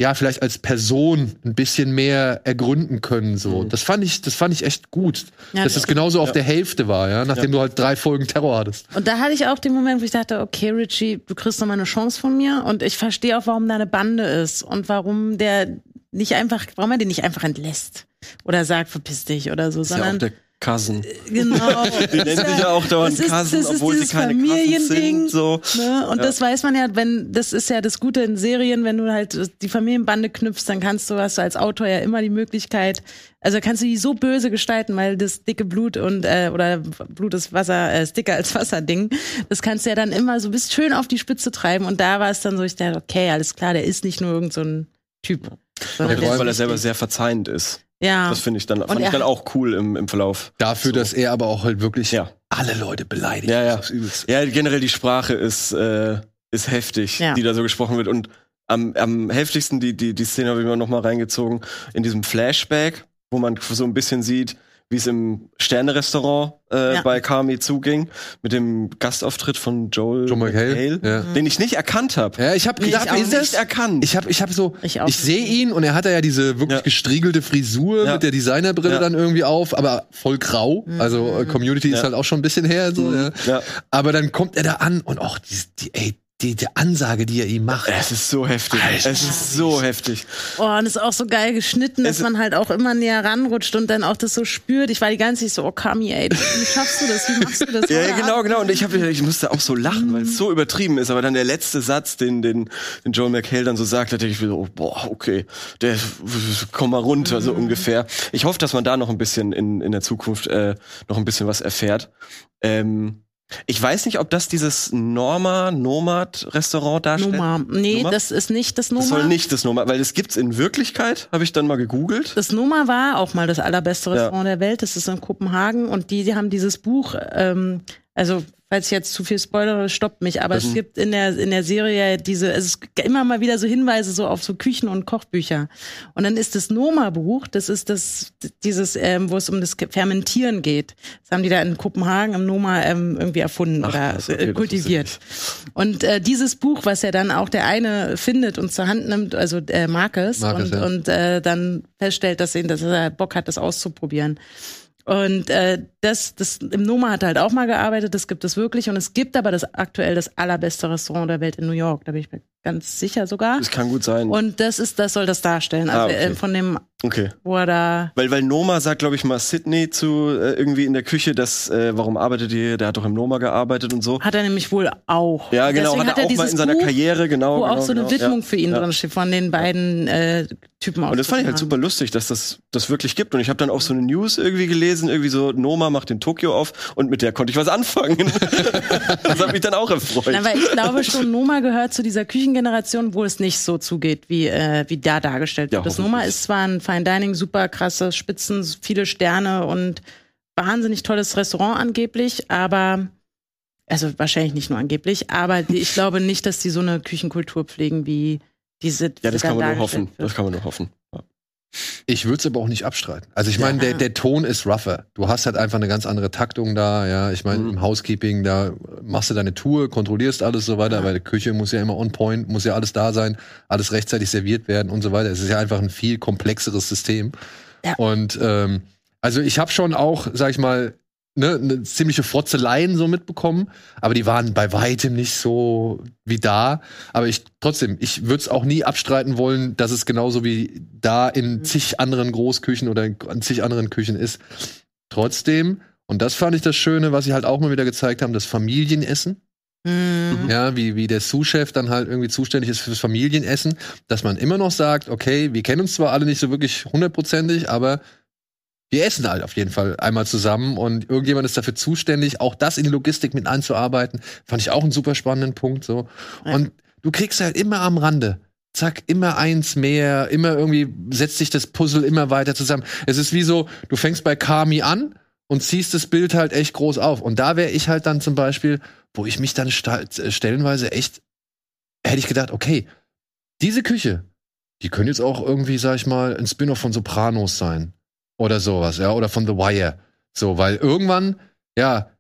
ja, vielleicht als Person ein bisschen mehr ergründen können. So, Mhm. das fand ich, das fand ich echt gut, Ja, dass es genauso auf Ja. der Hälfte war, ja, nachdem du halt drei Folgen Terror hattest. Und da hatte ich auch den Moment, wo ich dachte, okay, Richie, du kriegst noch mal eine Chance von mir. Und ich verstehe auch, warum da eine Bande ist und warum der nicht einfach, warum er den nicht einfach entlässt oder sagt, verpiss dich oder so, ist ja auch sondern der Cousin. genau. <laughs> Die nennen sich ja auch dauernd ist- Cousin, obwohl sie keine Cousins sind. So. Ne? Und Ja. das weiß man ja, wenn, das ist ja das Gute in Serien, wenn du halt die Familienbande knüpfst, dann kannst du, hast du als Autor ja immer die Möglichkeit, also kannst du die so böse gestalten, weil das dicke Blut und, äh, oder Blut ist Wasser, äh, ist dicker als Wasser-Ding, das kannst du ja dann immer so bis schön auf die Spitze treiben. Und da war es dann so, ich dachte, okay, alles klar, der ist nicht nur irgend so ein Typ. Ja, weil er selber sehr verzeihend ist. ja. Das finde ich dann, fand ich dann auch cool im, im Verlauf. Dafür, So. dass er aber auch halt wirklich Ja. alle Leute beleidigt. Ja, ja. Ja, generell die Sprache ist, äh, ist heftig, Ja. die da so gesprochen wird. Und am, am heftigsten, die, die, die Szene habe ich mir noch mal reingezogen, in diesem Flashback, wo man so ein bisschen sieht, wie es im Sterne-Restaurant äh, Ja. bei Kami zuging, mit dem Gastauftritt von Joel, Joe McHale, ja. den ich nicht erkannt habe. Ja, ich habe Ich gedacht, auch ist nicht erkannt. Ich habe ich hab so, Ich ich, sehe ihn und er hat ja diese wirklich Ja. gestriegelte Frisur Ja. mit der Designerbrille Ja. dann irgendwie auf, aber voll grau. Also äh, Community ist halt auch schon ein bisschen her. So, ja. ja. Aber dann kommt er da an und auch die, die, ey, die, die Ansage, die er ihm macht. Es ist so heftig. Alter. Es ist so heftig. Oh, und ist auch so geil geschnitten, dass Es- man halt auch immer näher ranrutscht und dann auch das so spürt. Ich war die ganze Zeit so, oh Kami, ey, wie schaffst du das? Wie machst du das? Ja, ja, genau, genau. Und ich, hab, ich musste auch so lachen, weil es so übertrieben ist. Aber dann der letzte Satz, den, den, den Joel McHale dann so sagt, da denke ich mir so, oh, boah, okay, der, komm mal runter, so ungefähr. Ich hoffe, dass man da noch ein bisschen in, in der Zukunft äh, noch ein bisschen was erfährt. Ähm, ich weiß nicht, ob das dieses Norma Nomad Restaurant darstellt. Noma. Nee, Noma? das ist nicht das Noma. Das soll nicht das Noma, weil das gibt's in Wirklichkeit, habe ich dann mal gegoogelt. Das Noma war auch mal das allerbeste Ja. Restaurant der Welt. Das ist in Kopenhagen und die, die haben dieses Buch, ähm, also falls ich jetzt zu viel spoilere, stoppt mich, aber es Mhm. gibt in der, in der Serie diese, es ist immer mal wieder so Hinweise so auf so Küchen- und Kochbücher. Und dann ist das Noma-Buch, das ist das, dieses, ähm, wo es um das Fermentieren geht. Das haben die da in Kopenhagen im Noma ähm, irgendwie erfunden Ach, oder okay, äh, das kultiviert. Und äh, dieses Buch, was ja dann auch der eine findet und zur Hand nimmt, also äh, Marcus, Marcus, und, ja. und äh, dann feststellt, dass, ihn, dass er Bock hat, das auszuprobieren. Und äh, das, das im Noma hat er halt auch mal gearbeitet, das gibt es wirklich. Und es gibt aber das aktuell das allerbeste Restaurant der Welt in New York. Da bin ich mir ganz sicher sogar. Das kann gut sein. Und das ist, das soll das darstellen. Also Ah, okay. von dem, okay. wo er da. Weil, weil Noma sagt, glaube ich, mal Sydney zu äh, irgendwie in der Küche, dass, äh, warum arbeitet ihr? Der hat doch im Noma gearbeitet und so. Hat er nämlich wohl auch. Ja, genau, Deswegen hat er auch mal in seiner Buch, Karriere, genau. Wo genau, auch so eine genau. Widmung ja. für ihn ja. drin steht, von den beiden äh, Typen aus. Und das fand ich halt super lustig, dass das das wirklich gibt. Und ich habe dann auch so eine News irgendwie gelesen, irgendwie so, Noma macht in Tokio auf und mit der konnte ich was anfangen. <laughs> das hat mich dann auch erfreut. Weil ich glaube schon, Noma gehört zu dieser Küchengeneration, wo es nicht so zugeht, wie, äh, wie da dargestellt Ja, wird. das hoffentlich. Noma ist zwar ein Fine Dining, super krasse Spitzen, viele Sterne und wahnsinnig tolles Restaurant angeblich, aber also wahrscheinlich nicht nur angeblich, aber die, ich <laughs> glaube nicht, dass die so eine Küchenkultur pflegen, wie diese. ja, das da kann man nur hoffen. wird. Das kann man nur hoffen. Ich würde es aber auch nicht abstreiten. Also ich meine, Ja. der, der Ton ist rougher. Du hast halt einfach eine ganz andere Taktung da, ja. Ich meine, Mhm. im Housekeeping, da machst du deine Tour, kontrollierst alles so weiter, Ja. weil die Küche muss ja immer on point, muss ja alles da sein, alles rechtzeitig serviert werden und so weiter. Es ist ja einfach ein viel komplexeres System. Ja. Und ähm, also ich habe schon auch, sag ich mal, ne, eine ziemliche Frotzeleien so mitbekommen, aber die waren bei weitem nicht so wie da. Aber ich trotzdem, ich würde es auch nie abstreiten wollen, dass es genauso wie da in zig anderen Großküchen oder in zig anderen Küchen ist. Trotzdem, und das fand ich das Schöne, was sie halt auch mal wieder gezeigt haben, das Familienessen. Mhm. Ja, wie, wie der Sous-Chef dann halt irgendwie zuständig ist fürs Familienessen, dass man immer noch sagt, okay, wir kennen uns zwar alle nicht so wirklich hundertprozentig, aber wir essen halt auf jeden Fall einmal zusammen und irgendjemand ist dafür zuständig, auch das in die Logistik mit einzuarbeiten. Fand ich auch einen super spannenden Punkt so. Und du kriegst halt immer am Rande. Zack, immer eins mehr, immer irgendwie setzt sich das Puzzle immer weiter zusammen. Es ist wie so, du fängst bei Kami an und ziehst das Bild halt echt groß auf. Und da wäre ich halt dann zum Beispiel, wo ich mich dann äh, stellenweise echt, hätte ich gedacht, okay, diese Küche, die könnte jetzt auch irgendwie, sag ich mal, ein Spin-off von Sopranos sein. Oder sowas, ja, oder von The Wire. So, weil irgendwann, ja,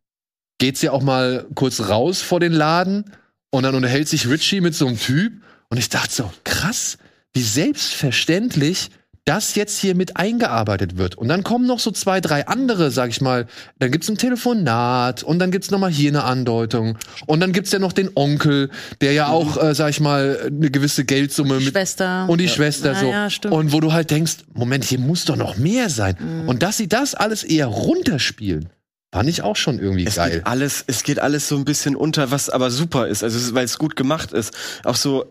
geht's ja auch mal kurz raus vor den Laden und dann unterhält sich Richie mit so einem Typ und ich dachte so, krass, wie selbstverständlich das jetzt hier mit eingearbeitet wird. Und dann kommen noch so zwei, drei andere, sag ich mal. Dann gibt's ein Telefonat und dann gibt's noch mal hier eine Andeutung. Und dann gibt's ja noch den Onkel, der ja auch, äh, sag ich mal, eine gewisse Geldsumme Die mit Schwester. und die Schwester Ja, so. ja, stimmt. und wo du halt denkst, Moment, hier muss doch noch mehr sein. Mhm. Und dass sie das alles eher runterspielen, fand ich auch schon irgendwie Es geil. geht alles, es geht alles so ein bisschen unter, was aber super ist, also weil es gut gemacht ist. Auch so,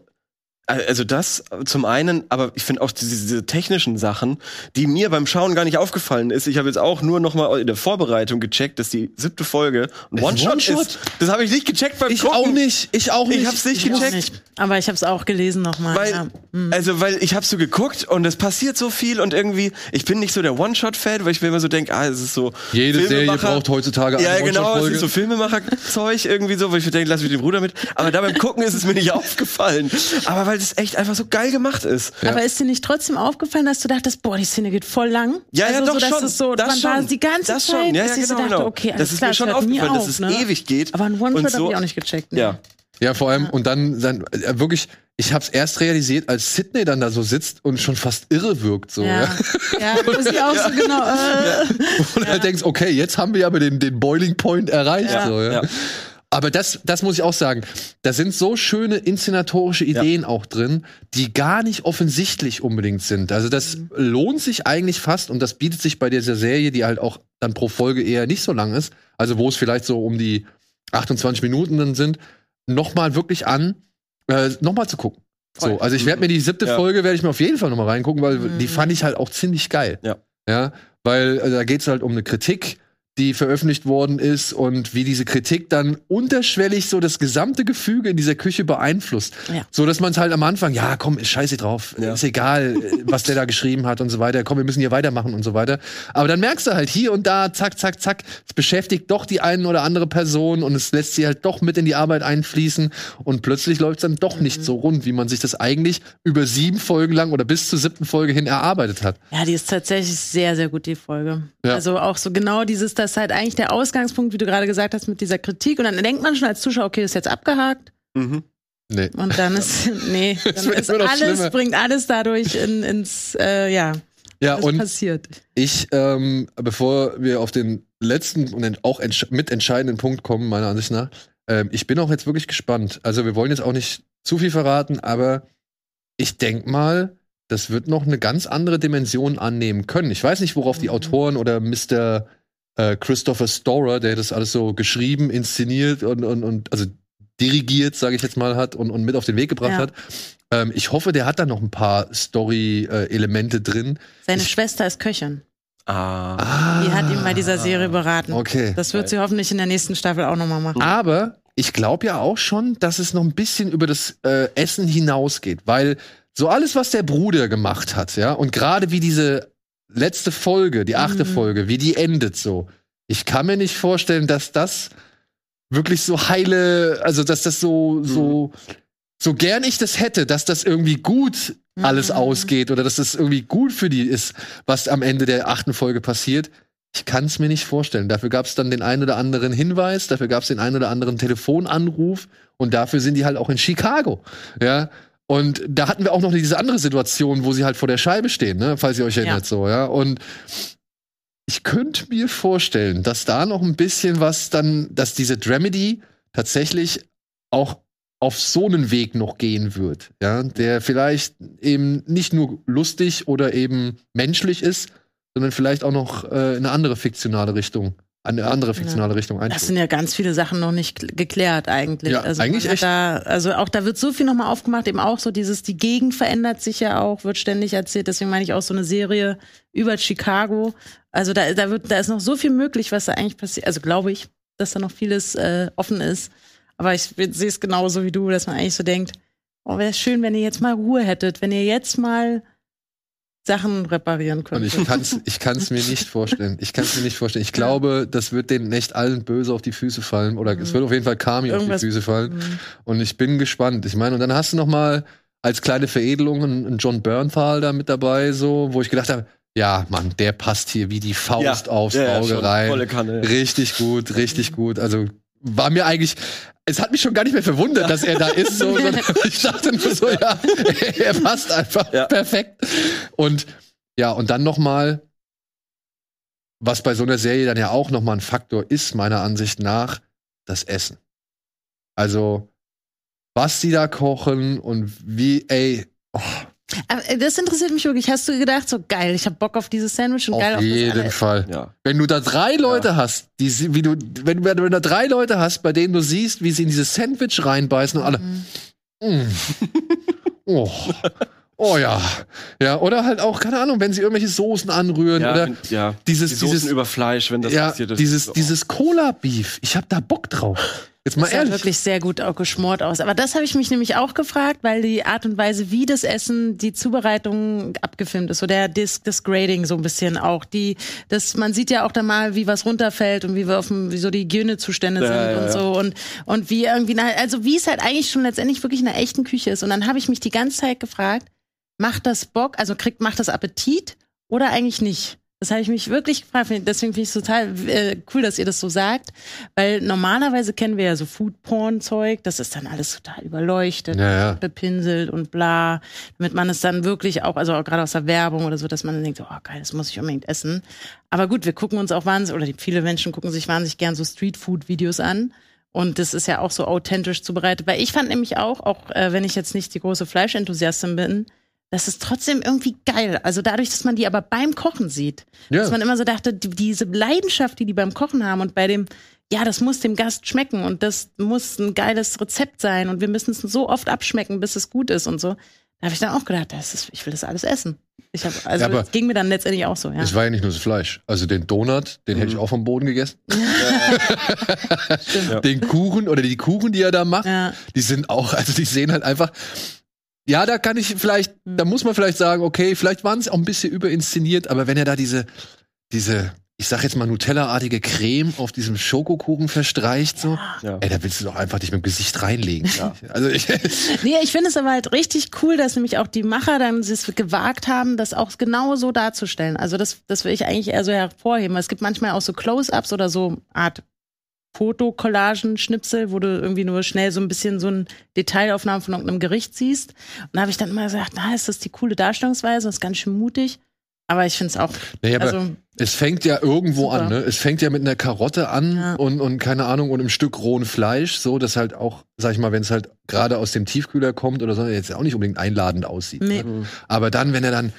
also das zum einen, aber ich finde auch diese, diese technischen Sachen, die mir beim Schauen gar nicht aufgefallen ist. Ich habe jetzt auch nur noch mal in der Vorbereitung gecheckt, dass die siebte Folge One-Shot One-Shot? ist. Das habe ich nicht gecheckt beim Ich Gucken. auch nicht, ich auch nicht. Ich hab's nicht Ich auch gecheckt. nicht. Aber ich habe es auch gelesen nochmal. Weil, Ja. Mhm. also, weil ich habe so geguckt und es passiert so viel und irgendwie, ich bin nicht so der One-Shot-Fan, weil ich mir immer so denke, ah, es ist so. Jede Serie braucht heutzutage eine Ja, genau, es ist so Filmemacher-Zeug irgendwie so, wo ich mir denke, lass mich den Bruder mit. Aber da beim Gucken ist es mir nicht <laughs> aufgefallen. Aber weil es echt einfach so geil gemacht ist. Ja. Aber ist dir nicht trotzdem aufgefallen, dass du dachtest, boah, die Szene geht voll lang? Ja, ja, also, doch so, dass schon. Es so, das schon. war die ganze das Zeit, schon. Ja, ja, dass ich so genau, dachte, genau. okay, alles das ist klar, mir schon aufgefallen, auf, dass es ne? ewig geht. Aber ein One-Shot so- habe ich auch nicht gecheckt. Ne? Ja. Ja, vor allem, und dann, dann äh, wirklich, ich hab's erst realisiert, als Sydney dann da so sitzt und schon fast irre wirkt. So, ja. Ja, ja wo sie auch so <laughs> genau. Äh, <laughs> Und halt denkst, okay, jetzt haben wir aber den, den Boiling Point erreicht. Ja. So, ja. Ja. Aber das, das muss ich auch sagen. Da sind so schöne inszenatorische Ideen auch drin, die gar nicht offensichtlich unbedingt sind. Also das lohnt sich eigentlich fast und das bietet sich bei dieser Serie, die halt auch dann pro Folge eher nicht so lang ist, also wo es vielleicht so um die 28 Minuten dann sind, nochmal wirklich an, äh, nochmal zu gucken. So, also ich werde mir die siebte Ja. Folge werde ich mir auf jeden Fall nochmal reingucken, weil Mhm. die fand ich halt auch ziemlich geil. Ja. Ja, weil äh, da geht's halt um eine Kritik, die veröffentlicht worden ist und wie diese Kritik dann unterschwellig so das gesamte Gefüge in dieser Küche beeinflusst. Ja. So dass man es halt am Anfang, ja, komm, ist scheiße drauf, Ja. ist egal, äh, was der da geschrieben hat und so weiter. Komm, wir müssen hier weitermachen und so weiter. Aber dann merkst du halt hier und da, zack, zack, zack, es beschäftigt doch die einen oder andere Person und es lässt sie halt doch mit in die Arbeit einfließen und plötzlich läuft es dann doch nicht so rund, wie man sich das eigentlich über sieben Folgen lang oder bis zur siebten Folge hin erarbeitet hat. ja, die ist tatsächlich sehr, sehr gut, die Folge. Ja. Also auch so genau dieses, das ist halt eigentlich der Ausgangspunkt, wie du gerade gesagt hast, mit dieser Kritik. Und dann denkt man schon als Zuschauer, okay, das ist jetzt abgehakt. Mhm. Nee. Und dann ist, <laughs> nee, Das dann ist alles, schlimmer. bringt alles dadurch in, ins, äh, ja, Ja, was und passiert. Ich, ähm, bevor wir auf den letzten und auch entsch mitentscheidenden Punkt kommen, meiner Ansicht nach, ähm, ich bin auch jetzt wirklich gespannt. Also wir wollen jetzt auch nicht zu viel verraten, aber ich denk mal, das wird noch eine ganz andere Dimension annehmen können. Ich weiß nicht, worauf die Mhm. Autoren oder Mr. Äh, Christopher Storer, der das alles so geschrieben, inszeniert und, und, und also dirigiert, sage ich jetzt mal, hat und, und mit auf den Weg gebracht Ja. hat. Ähm, ich hoffe, der hat da noch ein paar Story-Elemente drin. Seine Ich- Schwester ist Köchin. Ah. Die hat ihm bei dieser Serie beraten. Okay. Das wird sie hoffentlich in der nächsten Staffel auch nochmal machen. Aber ich glaube ja auch schon, dass es noch ein bisschen über das äh, Essen hinausgeht, weil so alles, was der Bruder gemacht hat, ja, und gerade wie diese letzte Folge, die achte Mhm. Folge, wie die endet so. Ich kann mir nicht vorstellen, dass das wirklich so heile, also dass das so, so, so gern ich das hätte, dass das irgendwie gut alles Mhm. ausgeht oder dass das irgendwie gut für die ist, was am Ende der achten Folge passiert. Ich kann es mir nicht vorstellen. Dafür gab es dann den einen oder anderen Hinweis, dafür gab es den einen oder anderen Telefonanruf und dafür sind die halt auch in Chicago. Ja. Und da hatten wir auch noch diese andere Situation, wo sie halt vor der Scheibe stehen, ne? falls ihr euch erinnert, so, ja. Und ich könnte mir vorstellen, dass da noch ein bisschen was dann, dass diese Dramedy tatsächlich auch auf so einen Weg noch gehen wird, ja, der vielleicht eben nicht nur lustig oder eben menschlich ist, sondern vielleicht auch noch äh, in eine andere fiktionale Richtung, eine andere fiktionale Richtung Das einschlägt. sind ja ganz viele Sachen noch nicht kl- geklärt eigentlich. Ja, also eigentlich echt. Da, also auch da wird so viel nochmal aufgemacht, eben auch so dieses, die Gegend verändert sich ja auch, wird ständig erzählt. Deswegen meine ich auch so eine Serie über Chicago. Also da, da wird, da ist noch so viel möglich, was da eigentlich passiert. Also glaube ich, dass da noch vieles äh, offen ist. Aber ich sehe es genauso wie du, dass man eigentlich so denkt, oh, wäre schön, wenn ihr jetzt mal Ruhe hättet, wenn ihr jetzt mal Sachen reparieren Und könnt. ich kann es ich kann's mir nicht vorstellen. Ich kann es mir nicht vorstellen. Ich glaube, das wird denen echt allen böse auf die Füße fallen. Oder es wird auf jeden Fall Kami auf die Irgendwas- Füße fallen. Mhm. Und ich bin gespannt. Ich meine, und dann hast du noch mal als kleine Veredelung einen John Bernthal da mit dabei, so, wo ich gedacht habe, ja, Mann, der passt hier wie die Faust aufs ja, ja, Auge schon. rein. Volle Kanne. ja. Richtig gut, richtig gut. Also war mir eigentlich, es hat mich schon gar nicht mehr verwundert, dass er da ist. So, <laughs> ich dachte nur so, ja, <laughs> er passt einfach Ja. perfekt. Und ja, und dann noch mal, was bei so einer Serie dann ja auch noch mal ein Faktor ist, meiner Ansicht nach, das Essen. Also, was die da kochen und wie, ey, oh, Aber äh, das interessiert mich wirklich. Hast du gedacht, so geil, ich hab Bock auf dieses Sandwich und geil auf auf das jeden alle- Fall. Ja. Wenn du da drei Leute hast, die, sie- wie du, wenn, wenn du da drei Leute hast, bei denen du siehst, wie sie in dieses Sandwich reinbeißen und alle, Mhm. mm. <laughs> oh. oh ja, ja, oder halt auch keine Ahnung, wenn sie irgendwelche Soßen anrühren Ja, oder ja. dieses, Die Soßen dieses, über Fleisch, wenn das ja, passiert ist. dieses, so. dieses Cola Beef. Ich hab da Bock drauf. Jetzt mal Das sah ehrlich. wirklich sehr gut auch geschmort aus. Aber das habe ich mich nämlich auch gefragt, weil die Art und Weise, wie das Essen, die Zubereitung abgefilmt ist, so der das, das Grading so ein bisschen auch. Die, das, man sieht ja auch da mal, wie was runterfällt und wie wir auf dem, wie so die Hygienezustände Ja, sind ja, und ja. so und und wie irgendwie, also wie es halt eigentlich schon letztendlich wirklich in einer echten Küche ist. Und dann habe ich mich die ganze Zeit gefragt, macht das Bock, also kriegt macht das Appetit oder eigentlich nicht? Das habe ich mich wirklich gefragt. Deswegen finde ich es total äh, cool, dass ihr das so sagt. Weil normalerweise kennen wir ja so Food-Porn-Zeug. Das ist dann alles total überleuchtet, Ja, ja. bepinselt und bla. Damit man es dann wirklich auch, also auch gerade aus der Werbung oder so, dass man dann denkt, oh geil, das muss ich unbedingt essen. Aber gut, wir gucken uns auch wahnsinnig, oder viele Menschen gucken sich wahnsinnig gern so Street-Food-Videos an. Und das ist ja auch so authentisch zubereitet. Weil ich fand nämlich auch, auch äh, wenn ich jetzt nicht die große Fleischenthusiastin bin, das ist trotzdem irgendwie geil. Also dadurch, dass man die aber beim Kochen sieht. Ja. Dass man immer so dachte, die, diese Leidenschaft, die die beim Kochen haben und bei dem, ja, das muss dem Gast schmecken und das muss ein geiles Rezept sein und wir müssen es so oft abschmecken, bis es gut ist und so. Da habe ich dann auch gedacht, das ist, ich will das alles essen. Ich hab, also Ja, ging mir dann letztendlich auch so, ja. Es war ja nicht nur das Fleisch. Also den Donut, den hätte ich auch vom Boden gegessen. <laughs> Den Kuchen oder die Kuchen, die er da macht, Ja. die sind auch, also die sehen halt einfach. Ja, da kann ich vielleicht, da muss man vielleicht sagen, okay, vielleicht waren sie auch ein bisschen überinszeniert, aber wenn er da diese, diese, ich sag jetzt mal Nutella-artige Creme auf diesem Schokokuchen verstreicht, so, Ja. ey, da willst du doch einfach dich mit dem Gesicht reinlegen. Ja. <laughs> Also ich, <laughs> Nee, ich finde es aber halt richtig cool, dass nämlich auch die Macher dann es gewagt haben, das auch genau so darzustellen. Also das, das will ich eigentlich eher so hervorheben. Es gibt manchmal auch so Close-ups oder so Art Fotokollagen, Schnipsel, wo du irgendwie nur schnell so ein bisschen so ein Detailaufnahme von irgendeinem Gericht siehst. Und da habe ich dann immer gesagt, na, ist das die coole Darstellungsweise, das ist ganz schön mutig. Aber ich finde es auch. Naja, aber also, es fängt ja irgendwo Super. an, ne? Es fängt ja mit einer Karotte an Ja. und, und keine Ahnung, und einem Stück rohen Fleisch, so, dass halt auch, sag ich mal, wenn es halt gerade aus dem Tiefkühler kommt oder so, jetzt auch nicht unbedingt einladend aussieht. nee. Ne? Aber dann, wenn er dann,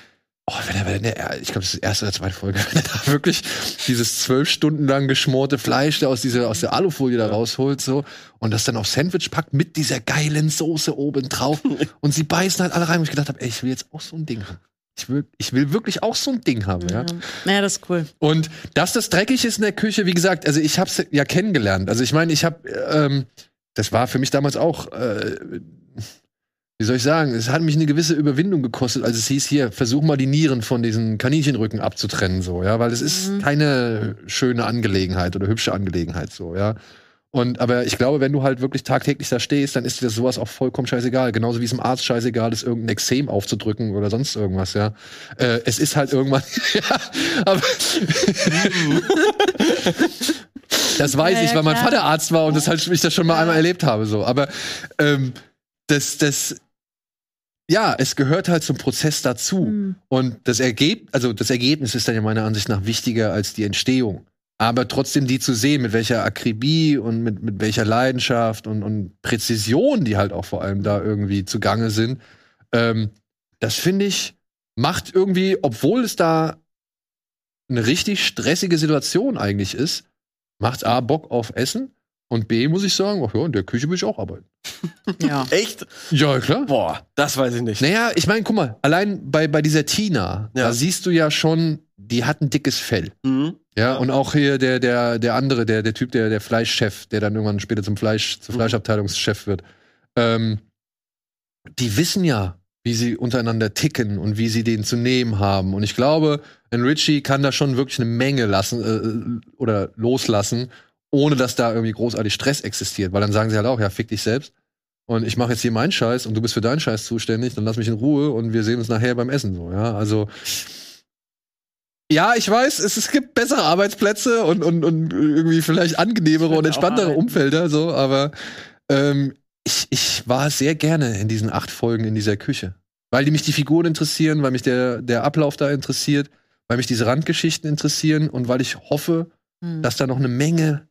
oh, wenn er, wenn er ich glaube, das ist die erste oder zweite Folge, <laughs> wenn er da wirklich dieses zwölf Stunden lang geschmorte Fleisch da aus dieser, aus der Alufolie da rausholt, so, und das dann auf Sandwich packt mit dieser geilen Soße oben drauf. <laughs> und sie beißen halt alle rein, wo ich gedacht habe, ey, ich will jetzt auch so ein Ding haben. Ich will, ich will wirklich auch so ein Ding haben, ja. Ja. Naja, das ist cool. Und dass das dreckig ist in der Küche, wie gesagt, also ich habe es ja kennengelernt. Also ich meine, ich habe, ähm, das war für mich damals auch, äh, wie soll ich sagen, es hat mich eine gewisse Überwindung gekostet, als es hieß, hier, versuch mal die Nieren von diesen Kaninchenrücken abzutrennen, so, ja, weil es ist Mhm. keine schöne Angelegenheit oder hübsche Angelegenheit, so, ja. Und aber ich glaube, wenn du halt wirklich tagtäglich da stehst, dann ist dir sowas auch vollkommen scheißegal. Genauso wie es dem Arzt scheißegal ist, irgendein Exem aufzudrücken oder sonst irgendwas, ja. Äh, es ist halt irgendwann, <laughs> ja, aber <laughs> das weiß Ja, ich, ja, weil mein klar. Vater Arzt war und das halt, ich das schon mal einmal erlebt habe, so. Aber ähm, das, das, ja, es gehört halt zum Prozess dazu. Hm. Und das Ergebnis, also das Ergebnis ist dann ja meiner Ansicht nach wichtiger als die Entstehung. Aber trotzdem die zu sehen, mit welcher Akribie und mit, mit welcher Leidenschaft und, und Präzision, die halt auch vor allem da irgendwie zugange sind, ähm, das finde ich, macht irgendwie, obwohl es da eine richtig stressige Situation eigentlich ist, macht A Bock auf Essen und B muss ich sagen, ach ja, in der Küche will ich auch arbeiten. <laughs> Ja. Echt? Ja, klar. Boah, das weiß ich nicht. Naja, ich meine, guck mal, allein bei, bei dieser Tina, Ja. da siehst du ja schon, die hat ein dickes Fell. Mhm. Ja, und auch hier der, der, der andere, der, der Typ, der, der Fleischchef, der dann irgendwann später zum Fleisch, zur Mhm. Fleischabteilungschef wird. Ähm, die wissen ja, wie sie untereinander ticken und wie sie den zu nehmen haben. Und ich glaube, ein Richie kann da schon wirklich eine Menge lassen äh, oder loslassen, ohne dass da irgendwie großartig Stress existiert. Weil dann sagen sie halt auch, ja, fick dich selbst. Und ich mache jetzt hier meinen Scheiß und du bist für deinen Scheiß zuständig, dann lass mich in Ruhe und wir sehen uns nachher beim Essen so, ja. Also ja, ich weiß, es, es gibt bessere Arbeitsplätze und, und, und irgendwie vielleicht angenehmere und entspanntere. Umfelder, so, aber ähm, ich, ich war sehr gerne in diesen acht Folgen in dieser Küche. Weil die mich die Figuren interessieren, weil mich der, der Ablauf da interessiert, weil mich diese Randgeschichten interessieren und weil ich hoffe, Hm. dass da noch eine Menge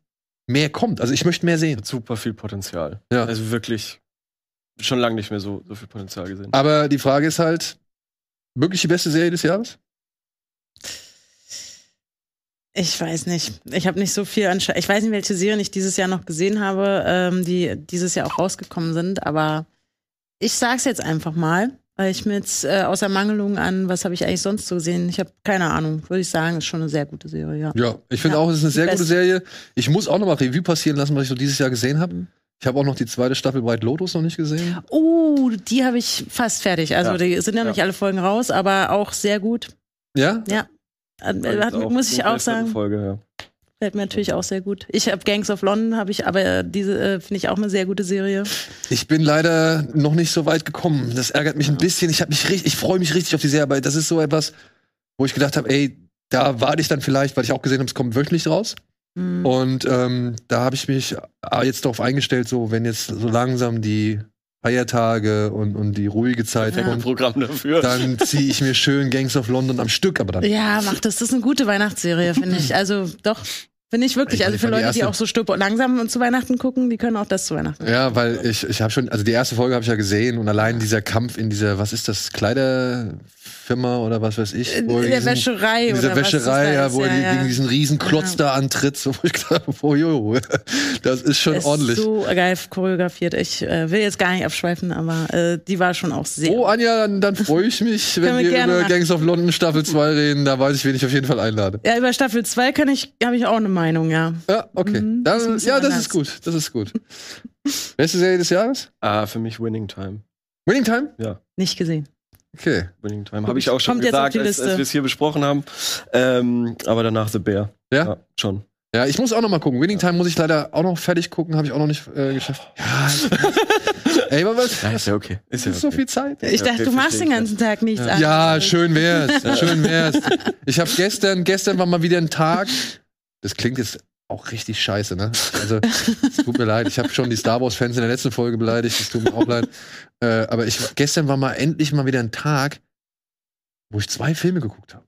mehr kommt. Also ich möchte mehr sehen. Hat super viel Potenzial. Ja. Also wirklich schon lange nicht mehr so, so viel Potenzial gesehen. Aber die Frage ist halt, wirklich die beste Serie des Jahres? Ich weiß nicht. Ich habe nicht so viel Anscha Ich weiß nicht, welche Serien ich dieses Jahr noch gesehen habe, ähm, die dieses Jahr auch rausgekommen sind, aber ich sag's jetzt einfach mal, weil ich mit äh, aus Ermangelung an, was habe ich eigentlich sonst so gesehen? Ich habe keine Ahnung, würde ich sagen, ist schon eine sehr gute Serie, ja. Ja, ich finde Ja, auch, es ist eine sehr gute. Serie. Ich muss auch noch mal Revue passieren lassen, was ich so dieses Jahr gesehen habe. Mhm. Ich habe auch noch die zweite Staffel White Lotus noch nicht gesehen. Oh, die habe ich fast fertig. Also Ja. die sind ja noch nicht alle Folgen raus, aber auch sehr gut. Ja? Äh, War hat, muss ich auch sagen. Folge, ja. Fällt mir natürlich auch sehr gut. Ich habe Gangs of London, habe ich, aber äh, diese äh, finde ich auch eine sehr gute Serie. Ich bin leider noch nicht so weit gekommen. Das ärgert mich ein bisschen. Ich habe mich richtig, ich freue mich richtig auf die Serie, aber das ist so etwas, wo ich gedacht habe, ey, da warte ich dann vielleicht, weil ich auch gesehen habe, es kommt wöchentlich raus. Hm. Und ähm, da habe ich mich äh, jetzt darauf eingestellt, so wenn jetzt so langsam die Feiertage und, und die ruhige Zeit Ja. Ein kommt, Programm dafür. dann ziehe ich mir schön Gangs of London am Stück, aber dann Ja, macht das. Das ist eine gute Weihnachtsserie, finde ich. <laughs> Also doch, finde ich wirklich. Ich Also für die Leute, die erste- auch so stirb langsam zu Weihnachten gucken, die können auch das zu Weihnachten. Ja, weil ich, ich habe schon, also die erste Folge habe ich ja gesehen und allein dieser Kampf in dieser, was ist das, Kleiderfirma oder was weiß ich? In wo er der diesen- Wäscherei in dieser das Wäscherei, ja, wo er ja, ja. gegen diesen riesen Klotz Ja. da antritt, so <laughs> wo ich gedacht habe, oh, jo, das ist schon ist ordentlich. so geil choreografiert. Ich äh, will jetzt gar nicht abschweifen, aber äh, die war schon auch sehr. Oh, Anja, dann, dann freue ich mich, <laughs> wenn wir wir über machen. Gangs of London Staffel 2 reden. Da weiß ich, wen ich auf jeden Fall einlade. ja, über Staffel 2 kann ich, habe ich auch eine Meinung, ja. Ja, okay. Mhm, das bisschen ja, das ist gut. Das ist gut. Beste Serie des Jahres? Ah, für mich Winning Time. Winning Time? Nicht gesehen. Okay. Winning Time. Habe ich auch schon Kommt gesagt, als, als wir es hier besprochen haben. Ähm, aber danach The Bear. Ja? schon. Ja, ich muss auch noch mal gucken. Winning Time muss ich leider auch noch fertig gucken, habe ich auch noch nicht äh, geschafft. Ja. <laughs> Ey, aber was? Ja, ist ja okay. Ist ja ist so okay. viel Zeit. Ich dachte, okay, du machst den ganzen Tag nichts anderes. Ja, schön wär's. <laughs> Schön wär's. Ich habe gestern, gestern war mal wieder ein Tag. Das klingt jetzt auch richtig scheiße, ne? Also, es tut mir leid. Ich habe schon die Star Wars Fans in der letzten Folge beleidigt. Es tut mir auch leid. Äh, aber ich, gestern war mal endlich mal wieder ein Tag, wo ich zwei Filme geguckt habe.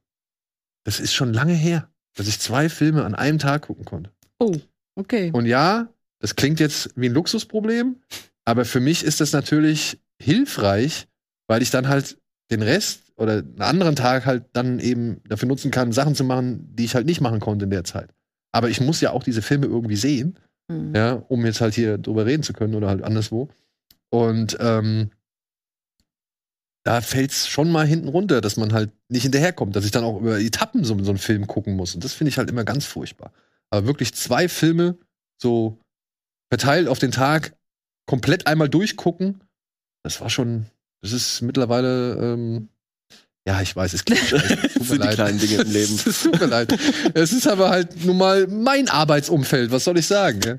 das ist schon lange her, dass ich zwei Filme an einem Tag gucken konnte. Oh, okay. Und ja, das klingt jetzt wie ein Luxusproblem, aber für mich ist das natürlich hilfreich, weil ich dann halt den Rest oder einen anderen Tag halt dann eben dafür nutzen kann, Sachen zu machen, die ich halt nicht machen konnte in der Zeit. Aber ich muss ja auch diese Filme irgendwie sehen, Mhm. ja, um jetzt halt hier drüber reden zu können oder halt anderswo. Und ähm, da fällt es schon mal hinten runter, dass man halt nicht hinterherkommt, dass ich dann auch über Etappen so, so einen Film gucken muss. Und das finde ich halt immer ganz furchtbar. Aber wirklich zwei Filme so verteilt auf den Tag komplett einmal durchgucken, das war schon, das ist mittlerweile, ähm, ja, ich weiß, es klingt scheiße. Es <laughs> tut mir die leid. kleinen Dinge im Leben. Es <laughs> tut mir leid. Es ist aber halt nun mal mein Arbeitsumfeld, was soll ich sagen? Ja?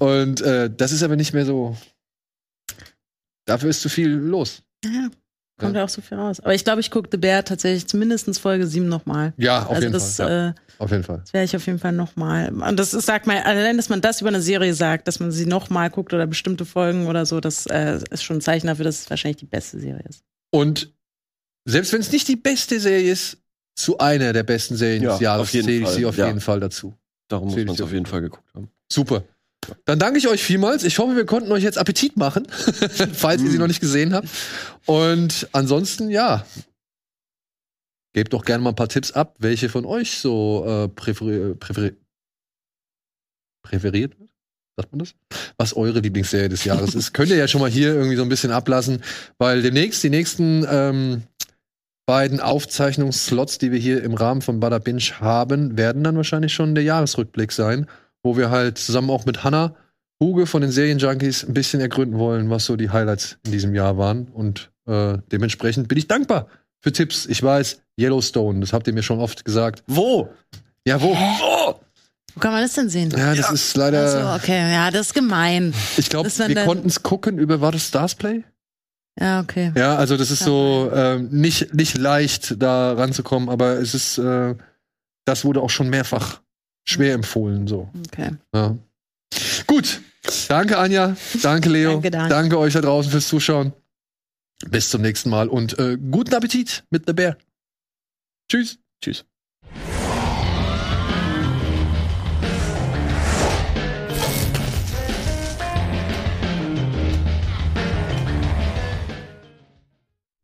Und äh, das ist aber nicht mehr so. Dafür ist zu viel los. Ja, kommt ja. auch so viel raus. Aber ich glaube, ich gucke The Bear tatsächlich zumindest Folge 7 nochmal. Ja, auf Also jeden das, Fall. Ja, äh, auf jeden Fall. das werde ich auf jeden Fall nochmal. Und das ist, sagt man, allein, dass man das über eine Serie sagt, dass man sie nochmal guckt oder bestimmte Folgen oder so, das äh, ist schon ein Zeichen dafür, dass es wahrscheinlich die beste Serie ist. Und selbst wenn es nicht die beste Serie ist, zu einer der besten Serien Ja, des Jahres zähle ich Fall. sie auf Ja. jeden Fall dazu. Darum muss man es auf auf jeden Fall geguckt haben. Super. Dann danke ich euch vielmals. Ich hoffe, wir konnten euch jetzt Appetit machen, <laughs> falls ihr sie noch nicht gesehen habt. Und ansonsten, ja, gebt doch gerne mal ein paar Tipps ab, welche von euch so äh, präferi präferi präferiert wird. Sagt man das? Was eure Lieblingsserie des Jahres ist. <laughs> Könnt ihr ja schon mal hier irgendwie so ein bisschen ablassen, weil demnächst die nächsten ähm, beiden Aufzeichnungsslots, die wir hier im Rahmen von Bada Binge haben, werden dann wahrscheinlich schon der Jahresrückblick sein wo wir halt zusammen auch mit Hannah Huge von den Serienjunkies ein bisschen ergründen wollen, was so die Highlights in diesem Jahr waren. Und äh, dementsprechend bin ich dankbar für Tipps. Ich weiß, Yellowstone, das habt ihr mir schon oft gesagt. Wo? Ja, wo? Wo kann man das denn sehen? Ja, das ist leider. Achso, okay, ja, das ist gemein. ich glaube, wir konnten es gucken über, war das Starsplay? Ja, okay. Ja, also das ist so ähm, nicht, nicht leicht, da ranzukommen, aber es ist, äh, das wurde auch schon mehrfach schwer empfohlen. So. Okay. Ja. Gut. Danke, Anja. Danke, Leo. Danke, Daniel. euch da draußen fürs Zuschauen. Bis zum nächsten Mal und äh, guten Appetit mit The Bear. Tschüss. Tschüss.